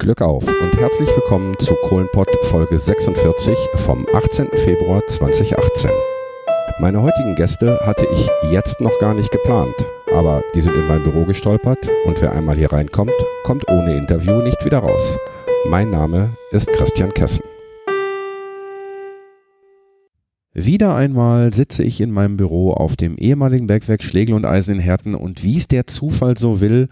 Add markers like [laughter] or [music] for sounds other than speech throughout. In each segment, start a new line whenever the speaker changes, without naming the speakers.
Glück auf und herzlich willkommen zu Kohlenpott Folge 46 vom 18. Februar 2018. Meine heutigen Gäste hatte ich jetzt noch gar nicht geplant, aber die sind in mein Büro gestolpert und wer einmal hier reinkommt, kommt ohne Interview nicht wieder raus. Mein Name ist Christian Kessen. Wieder einmal sitze ich in meinem Büro auf dem ehemaligen Bergwerk Schlegel und Eisen in Herten und wie es der Zufall so will,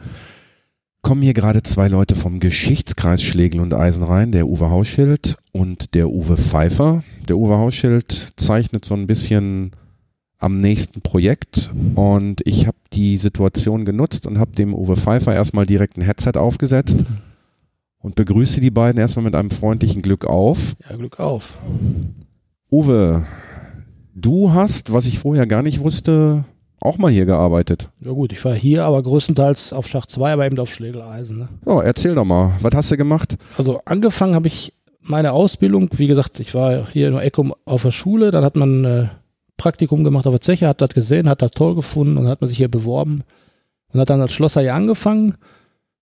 kommen hier gerade zwei Leute vom Geschichtskreis Schlegel und Eisen rein, der Uwe Hauschild und der Uwe Pfeiffer. Der Uwe Hauschild zeichnet so ein bisschen am nächsten Projekt und ich habe die Situation genutzt und habe dem Uwe Pfeiffer erstmal direkt ein Headset aufgesetzt und begrüße die beiden erstmal mit einem freundlichen Glück auf.
Ja, Glück auf.
Uwe, du hast, was ich vorher gar nicht wusste, auch mal hier gearbeitet.
Ja gut, ich war hier, aber größtenteils auf Schacht 2, aber eben auf Schlegeleisen. Ne?
Ja, erzähl doch mal, was hast du gemacht?
Also angefangen habe ich meine Ausbildung, wie gesagt, ich war hier in Eckum auf der Schule, dann hat man äh, Praktikum gemacht auf der Zeche, hat das gesehen, hat das toll gefunden und dann hat man sich hier beworben und hat dann als Schlosser hier angefangen.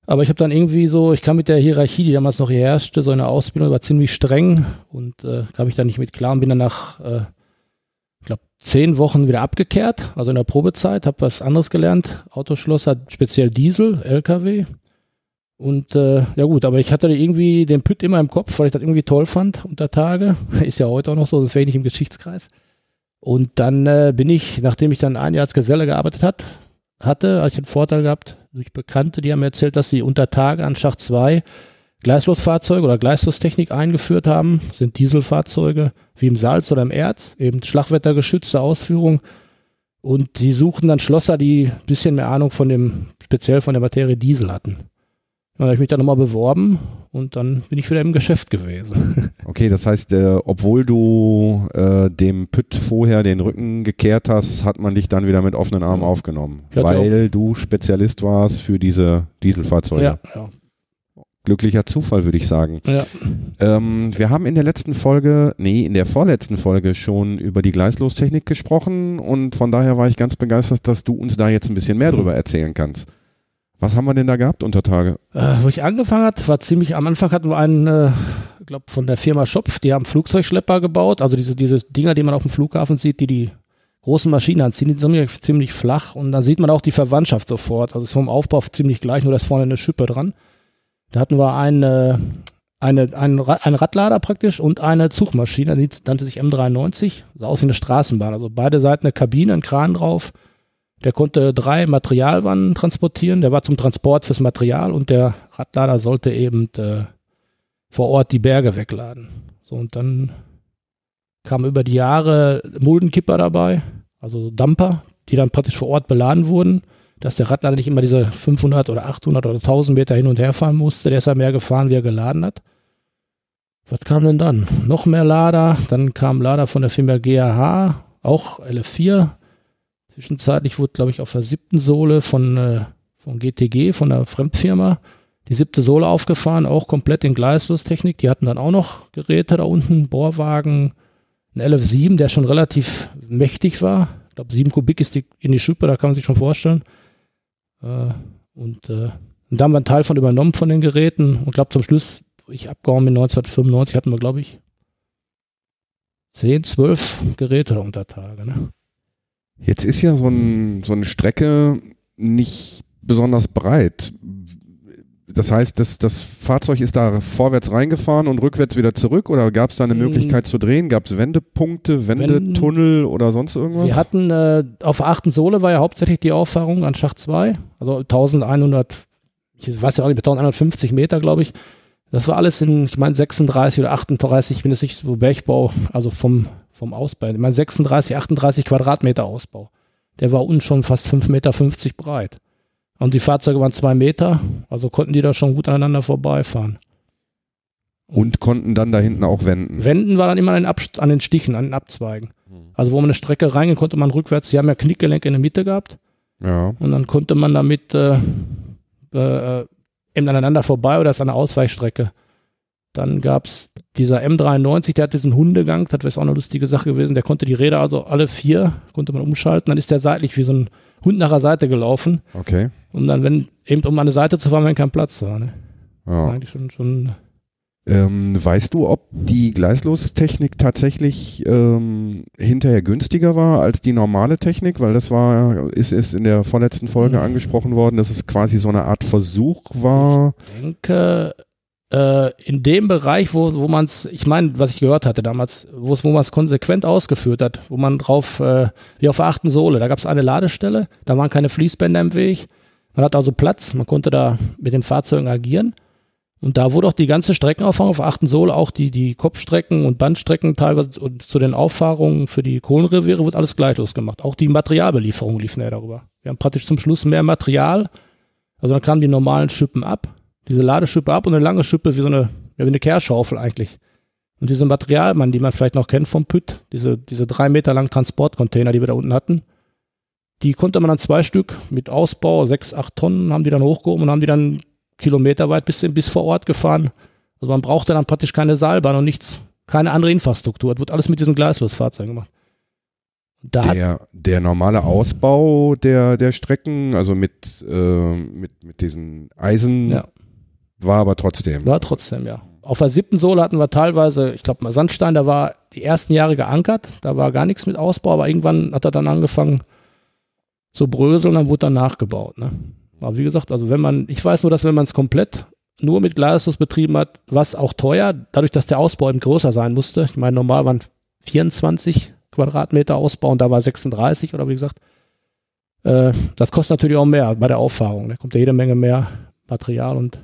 Aber ich habe dann irgendwie so, ich kam mit der Hierarchie, die damals noch hier herrschte, so eine Ausbildung war ziemlich streng und äh, kam ich da nicht mit klar und bin dann nach äh, zehn Wochen wieder abgekehrt, also in der Probezeit, habe was anderes gelernt. Autoschloss hat speziell Diesel, LKW. Und äh, ja gut, aber ich hatte irgendwie den Püt immer im Kopf, weil ich das irgendwie toll fand unter Tage. [laughs] Ist ja heute auch noch so, das wäre ich nicht im Geschichtskreis. Und dann äh, bin ich, nachdem ich dann ein Jahr als Geselle gearbeitet hat, hatte, hatte ich einen Vorteil gehabt durch Bekannte, die haben mir erzählt, dass die unter Tage an Schacht 2 Gleislosfahrzeuge oder Gleislostechnik eingeführt haben, sind Dieselfahrzeuge wie im Salz oder im Erz, eben schlagwettergeschützte Ausführung. Und die suchten dann Schlosser, die ein bisschen mehr Ahnung von dem, speziell von der Materie Diesel hatten. Dann habe ich mich dann nochmal beworben und dann bin ich wieder im Geschäft gewesen. [laughs]
Okay, das heißt, äh, obwohl du äh, dem Pütt vorher den Rücken gekehrt hast, hat man dich dann wieder mit offenen Armen aufgenommen, weil du Spezialist warst für diese Dieselfahrzeuge.
Ja, ja
glücklicher Zufall, würde ich sagen.
Ja.
Ähm, wir haben in der letzten Folge, nee, in der vorletzten Folge schon über die Gleislostechnik gesprochen und von daher war ich ganz begeistert, dass du uns da jetzt ein bisschen mehr drüber erzählen kannst. Was haben wir denn da gehabt unter Tage?
Äh, wo ich angefangen hat, war ziemlich, am Anfang hatten wir einen, äh, ich glaube von der Firma Schopf, die haben Flugzeugschlepper gebaut, also diese, diese Dinger, die man auf dem Flughafen sieht, die die großen Maschinen anziehen, die sind ziemlich flach und dann sieht man auch die Verwandtschaft sofort. Also ist vom Aufbau ziemlich gleich, nur da ist vorne eine Schippe dran. Da hatten wir eine, eine, einen, einen Radlader praktisch und eine Zugmaschine, die nannte sich M93, sah aus wie eine Straßenbahn. Also beide Seiten eine Kabine, ein Kran drauf. Der konnte drei Materialwannen transportieren. Der war zum Transport fürs Material und der Radlader sollte eben äh, vor Ort die Berge wegladen. So und dann kamen über die Jahre Muldenkipper dabei, also Dumper, die dann praktisch vor Ort beladen wurden dass der Radlader nicht immer diese 500 oder 800 oder 1000 Meter hin und her fahren musste. Der ist ja mehr gefahren, wie er geladen hat. Was kam denn dann? Noch mehr Lader. Dann kam Lader von der Firma GAH, auch LF4. Zwischenzeitlich wurde, glaube ich, auf der siebten Sohle von, äh, von GTG, von der Fremdfirma, die siebte Sohle aufgefahren, auch komplett in Gleislostechnik. Die hatten dann auch noch Geräte da unten, Bohrwagen, ein LF7, der schon relativ mächtig war. Ich glaube, 7 Kubik ist die, in die Schippe, da kann man sich schon vorstellen. Äh, und, äh, und da haben wir einen Teil von übernommen von den Geräten und glaube zum Schluss, ich abgehauen bin 1995, hatten wir glaube ich 10, 12 Geräte unter Tage. Ne?
Jetzt ist ja so, ein, so eine Strecke nicht besonders breit das heißt, das, das Fahrzeug ist da vorwärts reingefahren und rückwärts wieder zurück oder gab es da eine hm. Möglichkeit zu drehen? Gab es Wendepunkte, Wendetunnel oder sonst irgendwas?
Wir hatten äh, auf der achten Sohle war ja hauptsächlich die Auffahrung an Schacht 2, also 1100, ich weiß ja auch nicht, 1150 Meter, glaube ich. Das war alles in, ich meine, 36 oder 38, ich bin jetzt nicht so Bergbau, also vom, vom Ausbau. Ich meine, 36, 38 Quadratmeter Ausbau. Der war unten schon fast 5,50 Meter breit. Und die Fahrzeuge waren zwei Meter, also konnten die da schon gut aneinander vorbeifahren.
Und konnten dann da hinten auch wenden?
Wenden war dann immer an den, Abst an den Stichen, an den Abzweigen. Hm. Also wo man eine Strecke reingehen konnte man rückwärts, sie haben ja Knickgelenk in der Mitte gehabt.
Ja.
Und dann konnte man damit äh, äh, eben aneinander vorbei oder ist eine Ausweichstrecke. Dann gab es dieser M93, der hat diesen Hundegang, das wäre auch eine lustige Sache gewesen, der konnte die Räder also alle vier, konnte man umschalten, dann ist der seitlich wie so ein Hund nach der Seite gelaufen.
Okay.
Und dann, wenn, eben um an der Seite zu fahren, wenn kein Platz war. Ne?
Ja.
Eigentlich schon, schon
Ähm, weißt du, ob die Gleislostechnik tatsächlich ähm, hinterher günstiger war als die normale Technik? Weil das war, ist, ist in der vorletzten Folge angesprochen worden, dass es quasi so eine Art Versuch war.
denke, äh, in dem Bereich, wo, wo man es, ich meine, was ich gehört hatte damals, wo es, wo man es konsequent ausgeführt hat, wo man drauf, äh, wie auf der achten Sohle, da gab es eine Ladestelle, da waren keine Fließbänder im Weg, man hat also Platz, man konnte da mit den Fahrzeugen agieren. Und da wurde auch die ganze Streckenauffahrung auf achten Sohle, auch die, die Kopfstrecken und Bandstrecken teilweise und zu den Auffahrungen für die Kohlenreviere wird alles gleichlos gemacht. Auch die Materialbelieferung liefen ja darüber. Wir haben praktisch zum Schluss mehr Material. Also dann kamen die normalen Schippen ab, diese Ladeschippe ab und eine lange Schippe wie so eine, ja, wie eine Kehrschaufel eigentlich. Und diese Materialmann, die man vielleicht noch kennt vom Pütt, diese, diese drei Meter langen Transportcontainer, die wir da unten hatten, die konnte man dann zwei Stück mit Ausbau, sechs, acht Tonnen, haben die dann hochgehoben und haben die dann kilometerweit bis, bis vor Ort gefahren. Also man brauchte dann praktisch keine Seilbahn und nichts, keine andere Infrastruktur. Es wird alles mit diesen Gleislosfahrzeugen gemacht. Da
Der, der normale Ausbau der, der Strecken, also mit, äh, mit, mit diesen Eisen,
Ja.
War aber trotzdem.
War trotzdem, ja. Auf der siebten Sohle hatten wir teilweise, ich glaube mal Sandstein, da war die ersten Jahre geankert, da war gar nichts mit Ausbau, aber irgendwann hat er dann angefangen zu bröseln, dann wurde dann nachgebaut. Ne? Aber wie gesagt, also wenn man, ich weiß nur, dass wenn man es komplett nur mit Glaslos betrieben hat, was auch teuer, dadurch, dass der Ausbau eben größer sein musste. Ich meine, normal waren 24 Quadratmeter Ausbau und da war 36 oder wie gesagt. Äh, das kostet natürlich auch mehr bei der Auffahrung. Da kommt ja jede Menge mehr Material und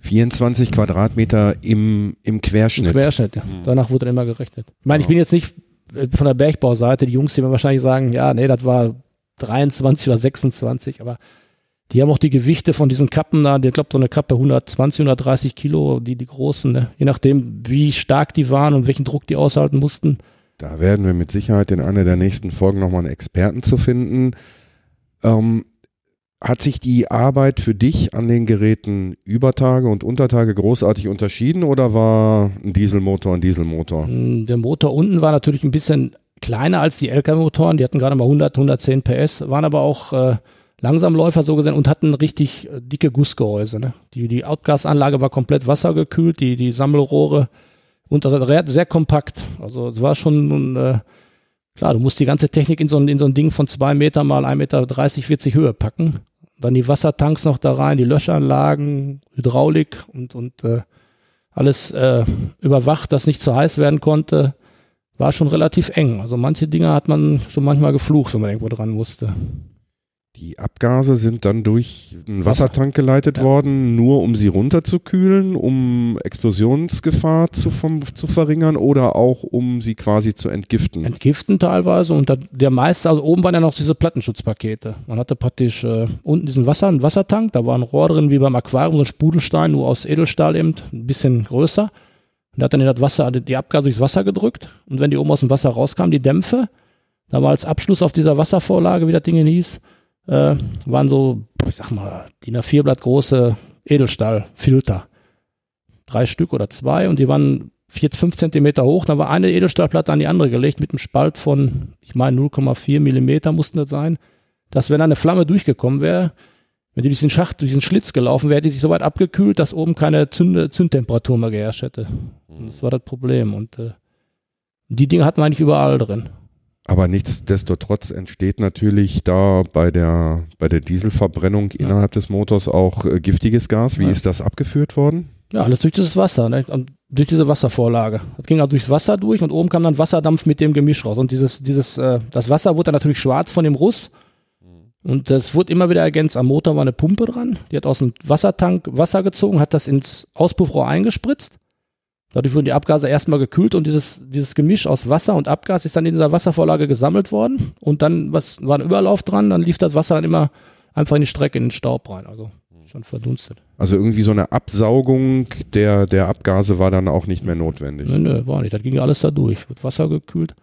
24 Quadratmeter im, im Querschnitt.
Querschnitt, ja.
Mhm.
Danach wurde dann immer gerechnet. Ich meine, ich
Ja.
bin jetzt nicht äh, von der Bergbauseite, die Jungs, die mir wahrscheinlich sagen, ja, nee, das war 23 oder 26, aber die haben auch die Gewichte von diesen Kappen da, ich glaube, so eine Kappe 120, 130 Kilo, die, die großen, ne? je nachdem, wie stark die waren und welchen Druck die aushalten mussten.
Da werden wir mit Sicherheit in einer der nächsten Folgen nochmal einen Experten zu finden. Ähm, hat sich die Arbeit für dich an den Geräten über Tage und Untertage großartig unterschieden oder war ein Dieselmotor ein Dieselmotor?
Mm, Der Motor unten war natürlich ein bisschen kleiner als die LKW-Motoren, die hatten gerade mal 100, 110 PS, waren aber auch äh, Langsamläufer so gesehen und hatten richtig äh, dicke Gussgehäuse. Ne? Die, die Outgasanlage war komplett wassergekühlt, die, die Sammelrohre und das war sehr kompakt. Also es war schon, äh, klar, du musst die ganze Technik in so, ein, in so ein Ding von zwei Meter mal 1,30 Meter, 30, 40 Höhe packen. Dann die Wassertanks noch da rein, die Löschanlagen, Hydraulik und, und äh, alles äh, überwacht, dass nicht zu heiß werden konnte. War schon relativ eng. Also manche Dinge hat man schon manchmal geflucht, wenn man irgendwo dran musste.
Die Abgase sind dann durch einen
Wasser.
Wassertank geleitet
Ja.
worden, nur um sie runterzukühlen, um Explosionsgefahr zu, vom, zu verringern oder auch um sie quasi zu entgiften.
Entgiften teilweise und der meiste, also oben waren ja noch diese Plattenschutzpakete. Man hatte praktisch äh, unten diesen Wasser, einen Wassertank, da war ein Rohr drin wie beim Aquarium, so ein Spudelstein, nur aus Edelstahl eben, ein bisschen größer. Und der hat dann in das Wasser, die Abgase durchs Wasser gedrückt und wenn die oben aus dem Wasser rauskamen, die Dämpfe, da war als Abschluss auf dieser Wasservorlage, wie das Ding hieß, äh, waren so, ich sag mal, DIN A4 Blatt große Edelstahlfilter. Drei Stück oder zwei und die waren vier, fünf Zentimeter hoch. Da war eine Edelstahlplatte an die andere gelegt mit einem Spalt von, ich meine, 0,4 Millimeter mussten das sein. Dass wenn da eine Flamme durchgekommen wäre, wenn die durch den Schacht, durch den Schlitz gelaufen wäre, die sich so weit abgekühlt, dass oben keine Zünd Zündtemperatur mehr geherrscht hätte. Und das war das Problem. Und äh, die Dinge hatten wir eigentlich überall drin.
Aber nichtsdestotrotz entsteht natürlich da bei der, bei der Dieselverbrennung
Ja.
innerhalb des Motors auch äh, giftiges Gas. Wie
Ja.
ist das abgeführt worden?
Ja, alles durch dieses Wasser, ne? Und durch diese Wasservorlage. Das ging halt durchs Wasser durch und oben kam dann Wasserdampf mit dem Gemisch raus. Und dieses, dieses, äh, das Wasser wurde dann natürlich schwarz von dem Russ. Und das wurde immer wieder ergänzt. Am Motor war eine Pumpe dran. Die hat aus dem Wassertank Wasser gezogen, hat das ins Auspuffrohr eingespritzt. Dadurch wurden die Abgase erstmal gekühlt und dieses, dieses Gemisch aus Wasser und Abgas ist dann in dieser Wasservorlage gesammelt worden. Und dann was, war ein Überlauf dran, dann lief das Wasser dann immer einfach in die Strecke, in den Staub rein. Also schon verdunstet.
Also irgendwie so eine Absaugung der, der Abgase war dann auch nicht mehr notwendig.
Nö, nö, war nicht. Das ging alles da durch. Wird Wasser gekühlt.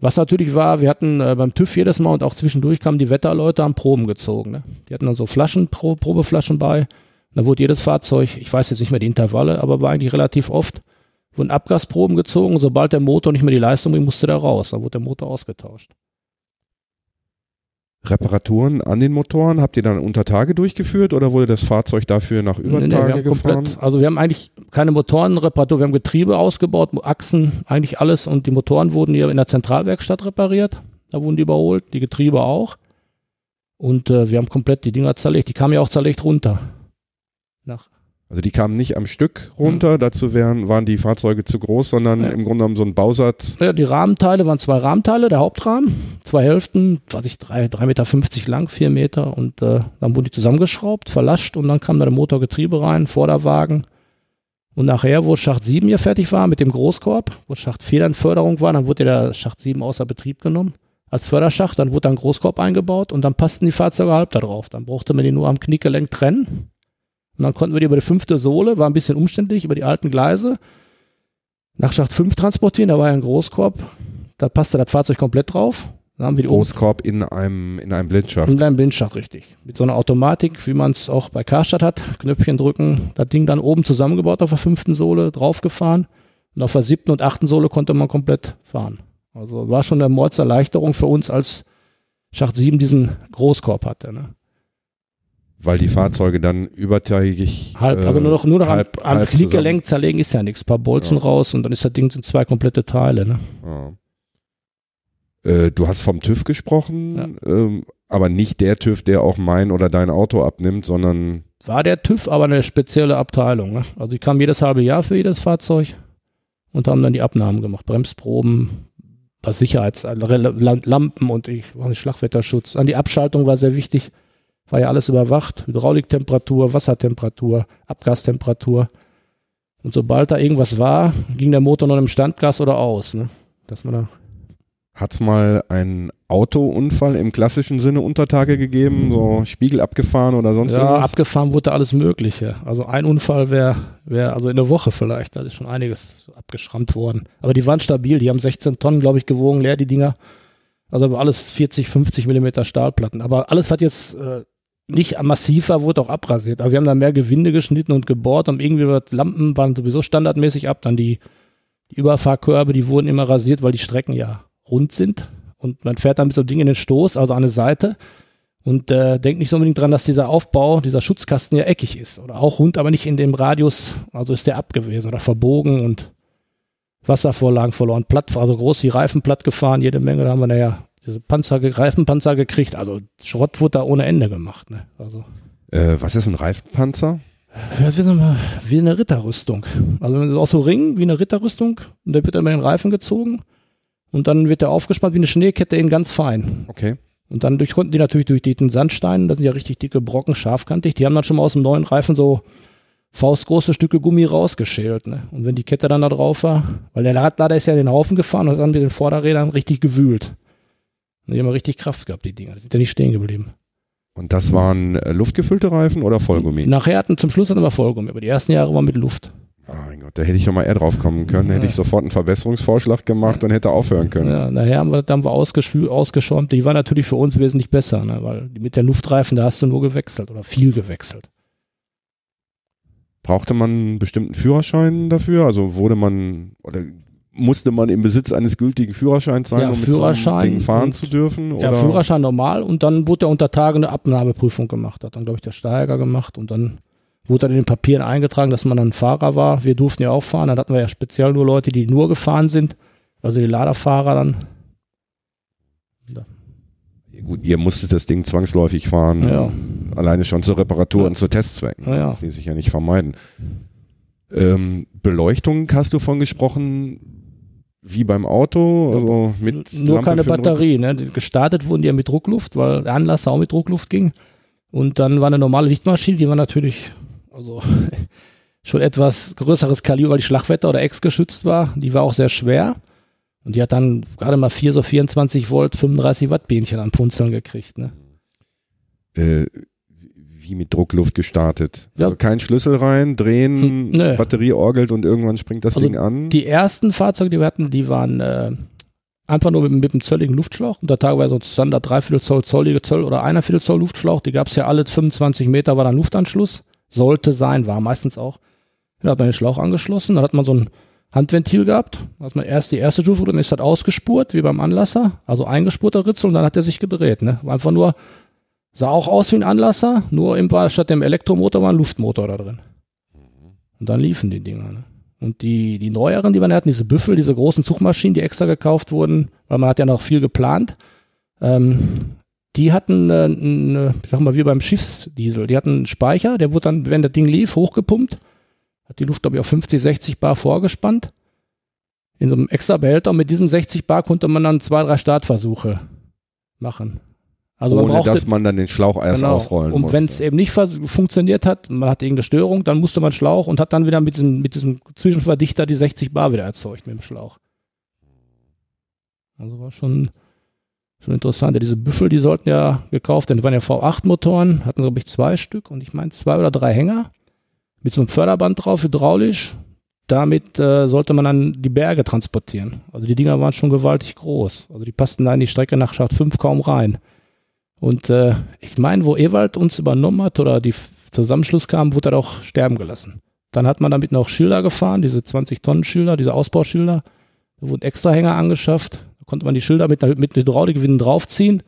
Was natürlich war, wir hatten äh, beim TÜV jedes Mal und auch zwischendurch kamen die Wetterleute, haben Proben gezogen. Ne? Die hatten dann so Flaschen, Pro Probeflaschen bei. Da wurde jedes Fahrzeug, ich weiß jetzt nicht mehr die Intervalle, aber war eigentlich relativ oft, wurden Abgasproben gezogen. Sobald der Motor nicht mehr die Leistung bringt, musste der raus. Dann wurde der Motor ausgetauscht.
Reparaturen an den Motoren habt ihr dann unter Tage durchgeführt oder wurde das Fahrzeug dafür nach über
Nee, nee,
Tage
wir haben
gefahren?
komplett, also wir haben eigentlich keine Motorenreparatur, wir haben Getriebe ausgebaut, Achsen, eigentlich alles und die Motoren wurden hier in der Zentralwerkstatt repariert, da wurden die überholt, die Getriebe auch und äh, wir haben komplett die Dinger zerlegt, die kamen ja auch zerlegt runter. Nach,
Also die kamen nicht am Stück runter, dazu wären, waren die Fahrzeuge zu groß, sondern
Ja.
im Grunde genommen so ein Bausatz.
ja, die Rahmenteile waren zwei Rahmenteile, der Hauptrahmen, zwei Hälften, weiß ich, drei, drei Meter fünfzig lang, vier Meter und äh, dann wurden die zusammengeschraubt, verlascht und dann kam da der Motorgetriebe rein, Vorderwagen Und nachher, wo Schacht 7 hier fertig war mit dem Großkorb, wo Schacht 4 dann Förderung war, dann wurde der Schacht 7 außer Betrieb genommen als Förderschacht, dann wurde dann Großkorb eingebaut und dann passten die Fahrzeuge halb da drauf. Dann brauchte man die nur am Kniegelenk trennen. Und dann konnten wir die über die fünfte Sohle, war ein bisschen umständlich, über die alten Gleise nach Schacht 5 transportieren, da war ja ein Großkorb, da passte das Fahrzeug komplett drauf. Dann haben wir die oben-
Großkorb in einem, in einem Blindschacht.
in einem Blindschacht, richtig. Mit so einer Automatik, wie man es auch bei Karstadt hat. Knöpfchen drücken, das Ding dann oben zusammengebaut auf der fünften Sohle, draufgefahren. Und auf der siebten und achten Sohle konnte man komplett fahren. Also war schon eine Mordserleichterung für uns, als Schacht 7 diesen Großkorb hatte. Ne?
Weil die Fahrzeuge dann übertägig.
Halb,
äh,
also nur noch, nur noch
halb,
am, am
halb
Kniegelenk zerlegen ist ja nichts. Ein paar Bolzen
Ja.
raus und dann ist das Ding sind zwei komplette Teile. Ne?
zusammen- Ja. Äh, du hast vom TÜV gesprochen, ähm, aber nicht der TÜV, der auch mein oder dein Auto abnimmt, sondern
War der TÜV aber eine spezielle Abteilung. Ne? Also die kamen jedes halbe Jahr für jedes Fahrzeug und haben dann die Abnahmen gemacht. Bremsproben, was Sicherheitslampen und ich Schlagwetterschutz. An die Abschaltung war sehr wichtig. War ja alles überwacht. Hydrauliktemperatur, Wassertemperatur, Abgastemperatur. Und sobald da irgendwas war, ging der Motor noch im Standgas oder aus. Ne? Dass man da
hat's mal einen Autounfall im klassischen Sinne unter Tage gegeben, so Spiegel abgefahren oder sonst
ja,
irgendwas?
abgefahren wurde alles Mögliche. Also ein Unfall wäre, wär, also in der Woche vielleicht, da ist schon einiges abgeschrammt worden. Aber die waren stabil, die haben 16 Tonnen, glaube ich, gewogen, leer die Dinger. Also alles 40, 50 Millimeter Stahlplatten. Aber alles hat jetzt äh, nicht massiv war, wurde auch abrasiert. Also wir haben da mehr Gewinde geschnitten und gebohrt und irgendwie wird Lampen waren sowieso standardmäßig ab. Dann die, die Überfahrkörbe, die wurden immer rasiert, weil die Strecken ja rund sind. Und man fährt dann mit so einem Ding in den Stoß, also an eine Seite. Und äh, denkt nicht so unbedingt dran, dass dieser Aufbau, dieser Schutzkasten ja eckig ist. Oder auch rund, aber nicht in dem Radius, also ist der abgewesen oder verbogen und Wasservorlagen verloren. Platt, also groß die Reifen platt gefahren, jede Menge. Da haben wir naja diese Panzer, Reifenpanzer gekriegt. Also Schrott wurde da ohne Ende gemacht. Ne? Also
Äh, was ist ein Reifenpanzer?
wie, eine Ritterrüstung. Also auch so Ring, wie eine Ritterrüstung. Und der wird dann mit den Reifen gezogen. Und dann wird der aufgespannt wie eine Schneekette in ganz fein.
Okay.
Und dann durch, konnten die natürlich durch den Sandstein, das sind ja richtig dicke Brocken, scharfkantig, die haben dann schon mal aus dem neuen Reifen so faustgroße Stücke Gummi rausgeschält. Ne? Und wenn die Kette dann da drauf war, weil der Radlader ist ja in den Haufen gefahren und hat dann mit den Vorderrädern richtig gewühlt. Und die haben richtig Kraft gehabt, die Dinger. Die sind ja nicht stehen geblieben.
Und das waren äh, luftgefüllte Reifen oder Vollgummi?
Nachher hatten, zum Schluss hatten wir Vollgummi, aber die ersten Jahre waren mit Luft.
Oh mein Gott, da hätte ich doch mal eher drauf kommen können. Hätte
Ja.
ich sofort einen Verbesserungsvorschlag gemacht und hätte aufhören können.
Ja, nachher haben wir, dann haben wir ausgeschäumt. Die waren natürlich für uns wesentlich besser, ne? weil mit der Luftreifen, da hast du nur gewechselt oder viel gewechselt.
Brauchte man einen bestimmten Führerschein dafür? Also wurde man oder musste man im Besitz eines gültigen Führerscheins sein,
Ja,
um mit so
Führerschein
Ding fahren
und-
zu dürfen?
Ja,
oder?
Führerschein normal und dann wurde er unter Tage eine Abnahmeprüfung gemacht. Hat dann, glaube ich, der Steiger gemacht und dann wurde dann in den Papieren eingetragen, dass man dann Fahrer war. Wir durften ja auch fahren. Dann hatten wir ja speziell nur Leute, die nur gefahren sind. Also die Laderfahrer dann.
Gut, ihr musstet das Ding zwangsläufig fahren.
Ja.
Alleine schon zur Reparatur
Ja.
und zu Testzwecken.
Ja, ja.
Das ließ sich ja nicht vermeiden. Ähm, Beleuchtung hast du von gesprochen, wie beim Auto, also mit
nur
Lampe
keine Batterie. Ne? Gestartet wurden die ja mit Druckluft, weil der Anlasser auch mit Druckluft ging. Und dann war eine normale Lichtmaschine, die war natürlich also [laughs] schon etwas größeres Kaliber, weil die Schlagwetter oder Ex geschützt war. Die war auch sehr schwer. Und die hat dann gerade mal vier so 24 Volt, 35 Watt Bienchen am Punzeln gekriegt. Ne?
äh, wie mit Druckluft gestartet.
Ja.
Also kein Schlüssel rein, drehen,
Hm, nö.
Batterie orgelt und irgendwann springt das
Also
Ding an.
Die ersten Fahrzeuge, die wir hatten, die waren äh, einfach nur mit, mit einem zölligen Luftschlauch. Und da teilweise so ein Standard dreiviertel Zoll, zollige Zoll oder einer Viertel Zoll Luftschlauch. Die gab es ja alle 25 Meter, war dann Luftanschluss. Sollte sein, war meistens auch. Dann hat man den Schlauch angeschlossen, dann hat man so einen Handventil gehabt. Hat man erst die erste Stufe, dann ist das ausgespurt, wie beim Anlasser, also eingespurter Ritzel und dann hat er sich gedreht. Ne? War einfach nur, sah auch aus wie ein Anlasser, nur im, statt dem Elektromotor war ein Luftmotor da drin. Und dann liefen die Dinger. Ne? Und die, die neueren, die wir hatten, diese Büffel, diese großen Zugmaschinen, die extra gekauft wurden, weil man hat ja noch viel geplant, ähm, die hatten, äh, eine, ich sag mal, wie beim Schiffsdiesel, die hatten einen Speicher, der wurde dann, wenn das Ding lief, hochgepumpt hat die Luft, glaube ich, auf 50, 60 Bar vorgespannt. In so einem extra Behälter und mit diesem 60 Bar konnte man dann zwei, drei Startversuche machen.
Also Ohne brauchte, dass man dann den Schlauch erst genau, ausrollen
muss. Und wenn es eben nicht funktioniert hat, man hat irgendeine Störung, dann musste man Schlauch und hat dann wieder mit diesem, mit diesem Zwischenverdichter die 60 Bar wieder erzeugt mit dem Schlauch. Also war schon, schon interessant. Ja, diese Büffel, die sollten ja gekauft werden. Die waren ja V8-Motoren, hatten, glaube ich, zwei Stück und ich meine zwei oder drei Hänger mit so einem Förderband drauf, hydraulisch. Damit äh, sollte man dann die Berge transportieren. Also die Dinger waren schon gewaltig groß. Also die passten da in die Strecke nach Schacht 5 kaum rein. Und äh, ich meine, wo Ewald uns übernommen hat oder die Zusammenschluss kam, wurde er auch sterben gelassen. Dann hat man damit noch Schilder gefahren, diese 20-Tonnen-Schilder, diese Ausbauschilder. Da wurden extra Hänger angeschafft. Da konnte man die Schilder mit, mit Hydraulikgewinnen draufziehen.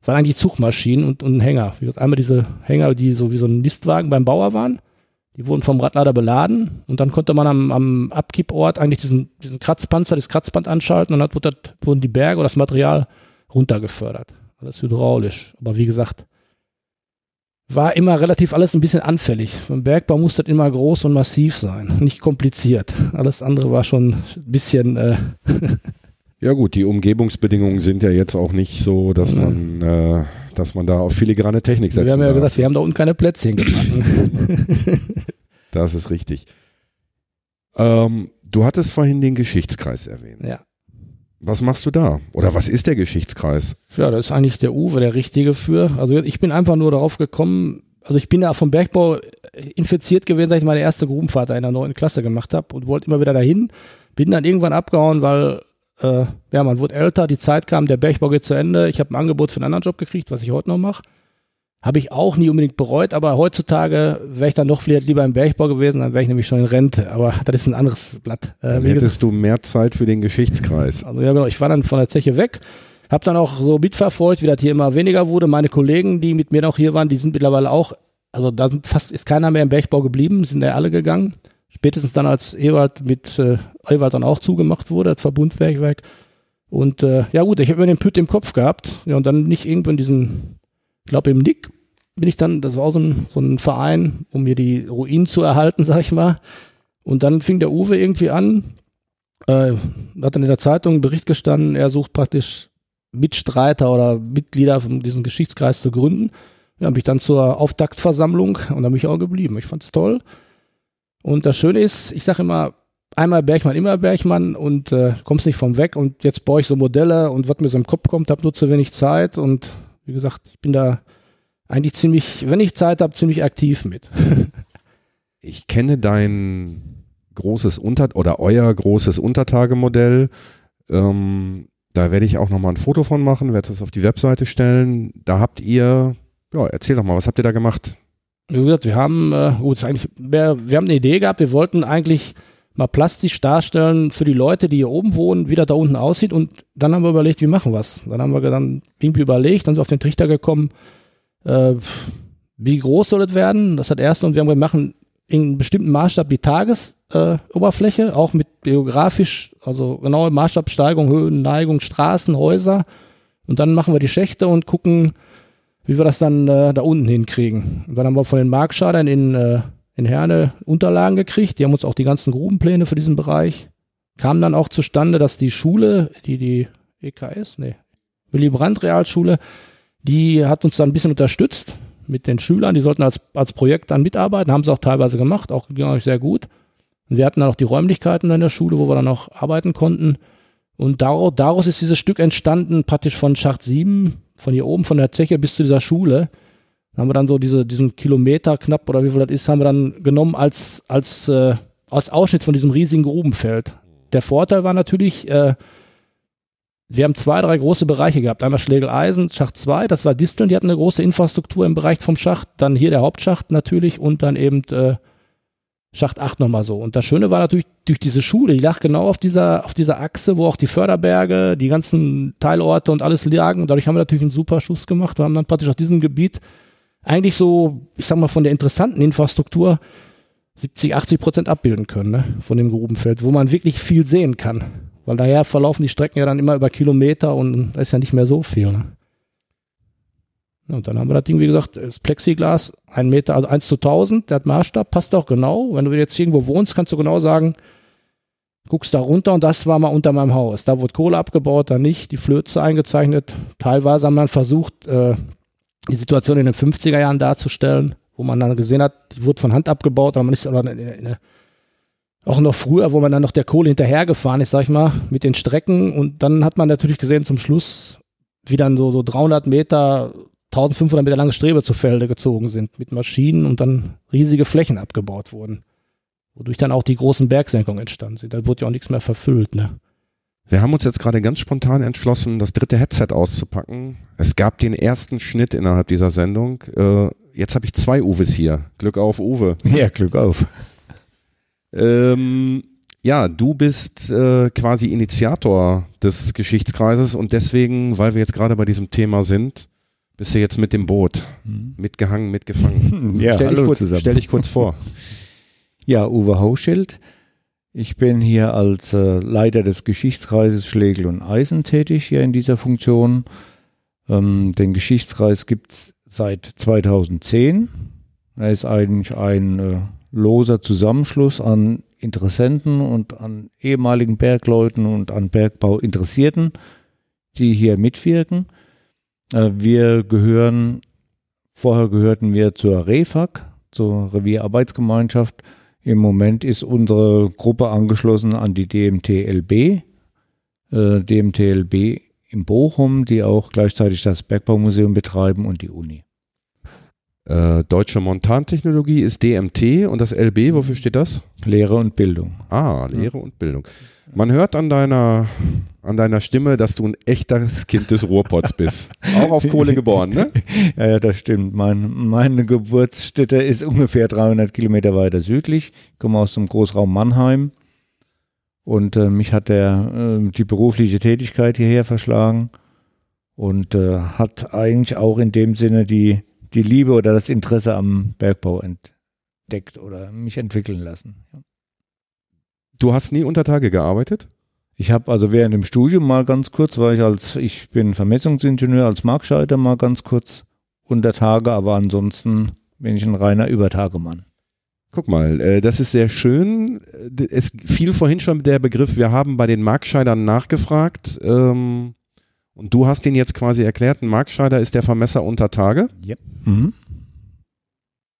Das waren eigentlich Zugmaschinen und, und Hänger. Einmal diese Hänger, die so wie so ein Mistwagen beim Bauer waren. Die wurden vom Radlader beladen und dann konnte man am, am Abkipport eigentlich diesen, diesen Kratzpanzer, das Kratzband anschalten und dann wurden die Berge oder das Material runtergefördert. Alles hydraulisch. Aber wie gesagt, war immer relativ alles ein bisschen anfällig. Beim Bergbau muss das immer groß und massiv sein, [laughs] nicht kompliziert. Alles andere war schon ein bisschen. Äh [laughs]
ja gut, die Umgebungsbedingungen sind ja jetzt auch nicht so, dass man äh, dass man da auf filigrane Technik setzt.
Wir haben ja darf. gesagt, wir haben da unten keine Plätzchen gemacht. [laughs]
das ist richtig. Ähm, du hattest vorhin den Geschichtskreis erwähnt.
Ja.
Was machst du da? Oder was ist der Geschichtskreis?
Ja, da ist eigentlich der Uwe der Richtige für. Also ich bin einfach nur darauf gekommen, also ich bin ja vom Bergbau infiziert gewesen, seit ich meine erste Grubenfahrt in der neuen Klasse gemacht habe und wollte immer wieder dahin. Bin dann irgendwann abgehauen, weil äh, ja, man wurde älter, die Zeit kam, der Bergbau geht zu Ende. Ich habe ein Angebot für einen anderen Job gekriegt, was ich heute noch mache. Habe ich auch nie unbedingt bereut, aber heutzutage wäre ich dann doch vielleicht lieber im Bergbau gewesen, dann wäre ich nämlich schon in Rente. Aber das ist ein anderes Blatt.
Äh, dann hättest du mehr Zeit für den Geschichtskreis.
Also ja, genau. Ich war dann von der Zeche weg, habe dann auch so mitverfolgt, wie das hier immer weniger wurde. Meine Kollegen, die mit mir noch hier waren, die sind mittlerweile auch, also da sind fast ist keiner mehr im Bergbau geblieben, sind ja alle gegangen. Spätestens dann, als Ewald mit äh, Ewald dann auch zugemacht wurde, als Verbundwerkwerk. Und äh, ja gut, ich habe mir den Püt im Kopf gehabt. Ja, und dann nicht irgendwann diesen, ich glaube im Nick bin ich dann, das war so ein, so ein Verein, um mir die Ruinen zu erhalten, sag ich mal. Und dann fing der Uwe irgendwie an, äh, hat dann in der Zeitung einen Bericht gestanden, er sucht praktisch Mitstreiter oder Mitglieder von diesem Geschichtskreis zu gründen. Ja, bin ich dann zur Auftaktversammlung und da bin ich auch geblieben. Ich fand es toll. Und das Schöne ist, ich sage immer, einmal Bergmann, immer Bergmann und äh, kommst nicht vom weg. Und jetzt baue ich so Modelle und was mir so im Kopf kommt, habe nur zu wenig Zeit. Und wie gesagt, ich bin da eigentlich ziemlich, wenn ich Zeit habe, ziemlich aktiv mit. [laughs]
ich kenne dein großes Unter- oder euer großes Untertagemodell. Ähm, da werde ich auch nochmal ein Foto von machen, werde es auf die Webseite stellen. Da habt ihr, ja, erzähl doch mal, was habt ihr da gemacht?
Wie gesagt, wir haben, äh, gut, eigentlich, wir, wir haben eine Idee gehabt, wir wollten eigentlich mal plastisch darstellen für die Leute, die hier oben wohnen, wie das da unten aussieht. Und dann haben wir überlegt, wie machen wir. Dann haben wir dann irgendwie überlegt, dann sind wir auf den Trichter gekommen, äh, wie groß soll es werden? Das hat erst und wir haben wir machen in einem bestimmten Maßstab die Tagesoberfläche, äh, auch mit geografisch, also genaue Maßstabsteigung, Höhen, Neigung, Straßen, Häuser. Und dann machen wir die Schächte und gucken, wie wir das dann äh, da unten hinkriegen. Und dann haben wir von den Markschadern in, äh, in Herne Unterlagen gekriegt. Die haben uns auch die ganzen Grubenpläne für diesen Bereich. Kam dann auch zustande, dass die Schule, die die EKS, nee, Willy Brandt Realschule, die hat uns dann ein bisschen unterstützt mit den Schülern. Die sollten als, als Projekt dann mitarbeiten, haben sie auch teilweise gemacht, auch ging auch sehr gut. Und wir hatten dann auch die Räumlichkeiten in der Schule, wo wir dann auch arbeiten konnten. Und daraus, daraus ist dieses Stück entstanden, praktisch von Schacht 7 von hier oben von der Zeche bis zu dieser Schule. Da haben wir dann so diese, diesen Kilometer knapp oder wie viel das ist, haben wir dann genommen als, als, äh, als Ausschnitt von diesem riesigen Grubenfeld. Der Vorteil war natürlich, äh, wir haben zwei, drei große Bereiche gehabt. Einmal Schlegel-Eisen, Schacht 2, das war Disteln, die hatten eine große Infrastruktur im Bereich vom Schacht. Dann hier der Hauptschacht natürlich und dann eben äh, Schacht 8 nochmal so. Und das Schöne war natürlich durch diese Schule, die lag genau auf dieser, auf dieser Achse, wo auch die Förderberge, die ganzen Teilorte und alles lagen. Dadurch haben wir natürlich einen super Schuss gemacht. Wir haben dann praktisch auf diesem Gebiet eigentlich so, ich sag mal, von der interessanten Infrastruktur 70, 80 Prozent abbilden können, ne? von dem Grubenfeld, wo man wirklich viel sehen kann. Weil daher verlaufen die Strecken ja dann immer über Kilometer und da ist ja nicht mehr so viel. Ne? Und dann haben wir das Ding, wie gesagt, das Plexiglas, ein Meter, also 1 zu 1000, der hat Maßstab, passt auch genau. Wenn du jetzt irgendwo wohnst, kannst du genau sagen, guckst da runter und das war mal unter meinem Haus. Da wurde Kohle abgebaut, da nicht, die Flöze eingezeichnet. Teilweise haben wir dann versucht, äh, die Situation in den 50er Jahren darzustellen, wo man dann gesehen hat, die wurde von Hand abgebaut, aber man ist oder in, in, in, auch noch früher, wo man dann noch der Kohle hinterhergefahren ist, sag ich mal, mit den Strecken und dann hat man natürlich gesehen zum Schluss, wie dann so, so 300 Meter 1500 Meter lange Strebe zu Felde gezogen sind mit Maschinen und dann riesige Flächen abgebaut wurden. Wodurch dann auch die großen Bergsenkungen entstanden sind. Da wurde ja auch nichts mehr verfüllt. Ne?
Wir haben uns jetzt gerade ganz spontan entschlossen, das dritte Headset auszupacken. Es gab den ersten Schnitt innerhalb dieser Sendung. Äh, jetzt habe ich zwei Uwes hier. Glück auf, Uwe. [laughs]
Ja, Glück auf.
Ähm, ja, du bist äh, quasi Initiator des Geschichtskreises und deswegen, weil wir jetzt gerade bei diesem Thema sind, bist du jetzt mit dem Boot. Mhm. Mitgehangen, mitgefangen. [laughs]
ja,
stell, dich kurz, stell dich kurz vor. [laughs]
Ja, Uwe Hauschild. Ich bin hier als äh, Leiter des Geschichtskreises Schlegel und Eisen tätig hier in dieser Funktion. Ähm, den Geschichtskreis gibt's seit 2010. Er ist eigentlich ein äh, loser Zusammenschluss an Interessenten und an ehemaligen Bergleuten und an Bergbau Interessierten, die hier mitwirken. Äh, wir gehören, vorher gehörten wir zur REFAG, zur Revierarbeitsgemeinschaft. Im Moment ist unsere Gruppe angeschlossen an die DMTLB, äh, DMTLB in Bochum, die auch gleichzeitig das Bergbaumuseum betreiben und die Uni.
Äh, Deutsche Montantechnologie ist DMT und das LB, wofür steht das?
Lehre und Bildung.
Ah, Lehre ja. und Bildung. Man hört an deiner, an deiner Stimme, dass du ein echtes Kind des Ruhrpots bist. Auch auf Kohle geboren, ne? [laughs]
Ja, ja, das stimmt. Mein, meine Geburtsstätte ist ungefähr 300 Kilometer weiter südlich. Ich komme aus dem Großraum Mannheim. Und äh, mich hat der, äh, die berufliche Tätigkeit hierher verschlagen und äh, hat eigentlich auch in dem Sinne die, die Liebe oder das Interesse am Bergbau entdeckt oder mich entwickeln lassen.
Du hast nie unter Tage gearbeitet?
Ich habe also während dem Studium mal ganz kurz, weil ich als, ich bin Vermessungsingenieur, als Markscheiter mal ganz kurz unter Tage, aber ansonsten bin ich ein reiner Übertagemann.
Guck mal, äh, das ist sehr schön. Es fiel vorhin schon der Begriff, wir haben bei den Markscheidern nachgefragt ähm, und du hast ihn jetzt quasi erklärt, ein Markscheider ist der Vermesser unter Tage.
Ja. Mhm.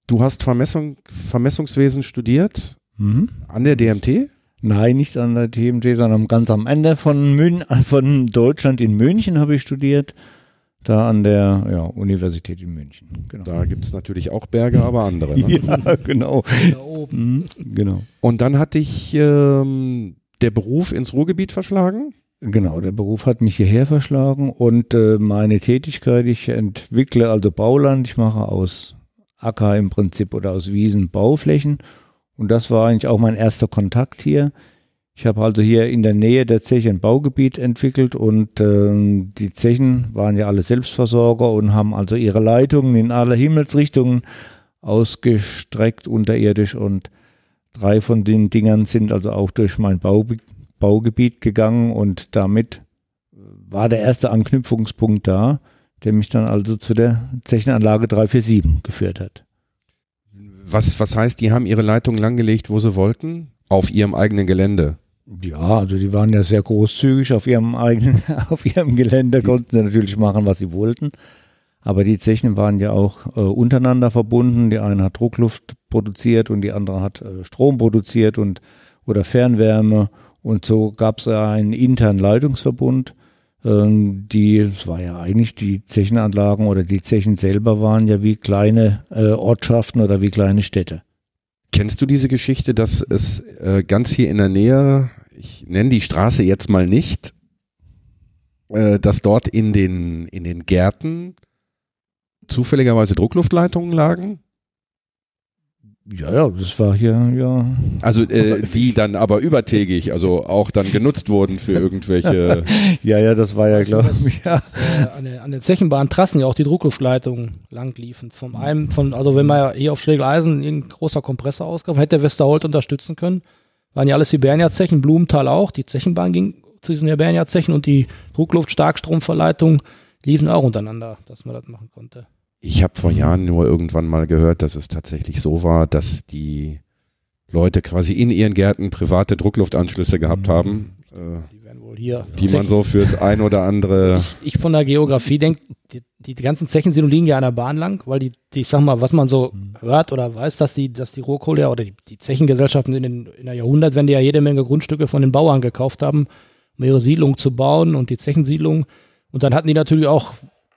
Du hast Vermessung, Vermessungswesen studiert
mhm.
an der DMT?
Nein, nicht an der TMT, sondern ganz am Ende von, Mün [laughs] von Deutschland in München habe ich studiert. Da an der ja, Universität in München.
Genau. Da gibt es natürlich auch Berge, aber andere. Ne? [laughs]
ja, genau. Da oben.
Mhm, genau. Und dann hat dich ähm, der Beruf ins Ruhrgebiet verschlagen?
Genau, der Beruf hat mich hierher verschlagen und äh, meine Tätigkeit, ich entwickle also Bauland, ich mache aus Acker im Prinzip oder aus Wiesen Bauflächen. Und das war eigentlich auch mein erster Kontakt hier. Ich habe also hier in der Nähe der Zeche ein Baugebiet entwickelt und äh, die Zechen waren ja alle Selbstversorger und haben also ihre Leitungen in alle Himmelsrichtungen ausgestreckt unterirdisch. Und drei von den Dingern sind also auch durch mein Bau, Baugebiet gegangen und damit war der erste Anknüpfungspunkt da, der mich dann also zu der Zechenanlage 347 geführt hat.
Was, was heißt, die haben ihre Leitung langgelegt, wo sie wollten? Auf ihrem eigenen Gelände?
Ja, also die waren ja sehr großzügig auf ihrem eigenen, [laughs] auf ihrem Gelände, konnten sie natürlich machen, was sie wollten. Aber die Zechen waren ja auch äh, untereinander verbunden. Die eine hat Druckluft produziert und die andere hat äh, Strom produziert und oder Fernwärme. Und so gab es einen internen Leitungsverbund. Ähm, die, es war ja eigentlich die Zechenanlagen oder die Zechen selber waren ja wie kleine äh, Ortschaften oder wie kleine Städte.
Kennst du diese Geschichte, dass es äh, ganz hier in der Nähe, ich nenne die Straße jetzt mal nicht, äh, dass dort in den, in den Gärten zufälligerweise Druckluftleitungen lagen?
Ja, ja, das war hier, ja.
Also äh, die dann aber übertägig, also auch dann genutzt wurden für irgendwelche. [laughs]
ja, ja, das war ja, glaube ich, [laughs] ja.
äh, an, den, an den Zechenbahntrassen ja auch die Druckluftleitungen lang liefen. Vom einem, von, also wenn man ja hier auf Schlegeleisen irgendein großer Kompressor ausgab, hätte Westerholt unterstützen können. Waren ja alles Hibernia-Zechen, Blumenthal auch. Die Zechenbahn ging zu diesen Hibernia-Zechen und die Druckluft-Starkstromverleitung liefen auch untereinander, dass man das machen konnte.
Ich habe vor Jahren nur irgendwann mal gehört, dass es tatsächlich so war, dass die Leute quasi in ihren Gärten private Druckluftanschlüsse gehabt haben, äh,
Die werden wohl hier.
die man so fürs ein oder andere. [laughs]
ich von der Geografie denke, die, die, ganzen Zechensiedlungen liegen ja an der Bahn lang, weil die, die, ich sag mal, was man so hört oder weiß, dass die, dass die Rohkohle ja oder die, die Zechengesellschaften in, den, in der Jahrhundertwende ja jede Menge Grundstücke von den Bauern gekauft haben, um ihre Siedlung zu bauen und die Zechensiedlung. Und dann hatten die natürlich auch,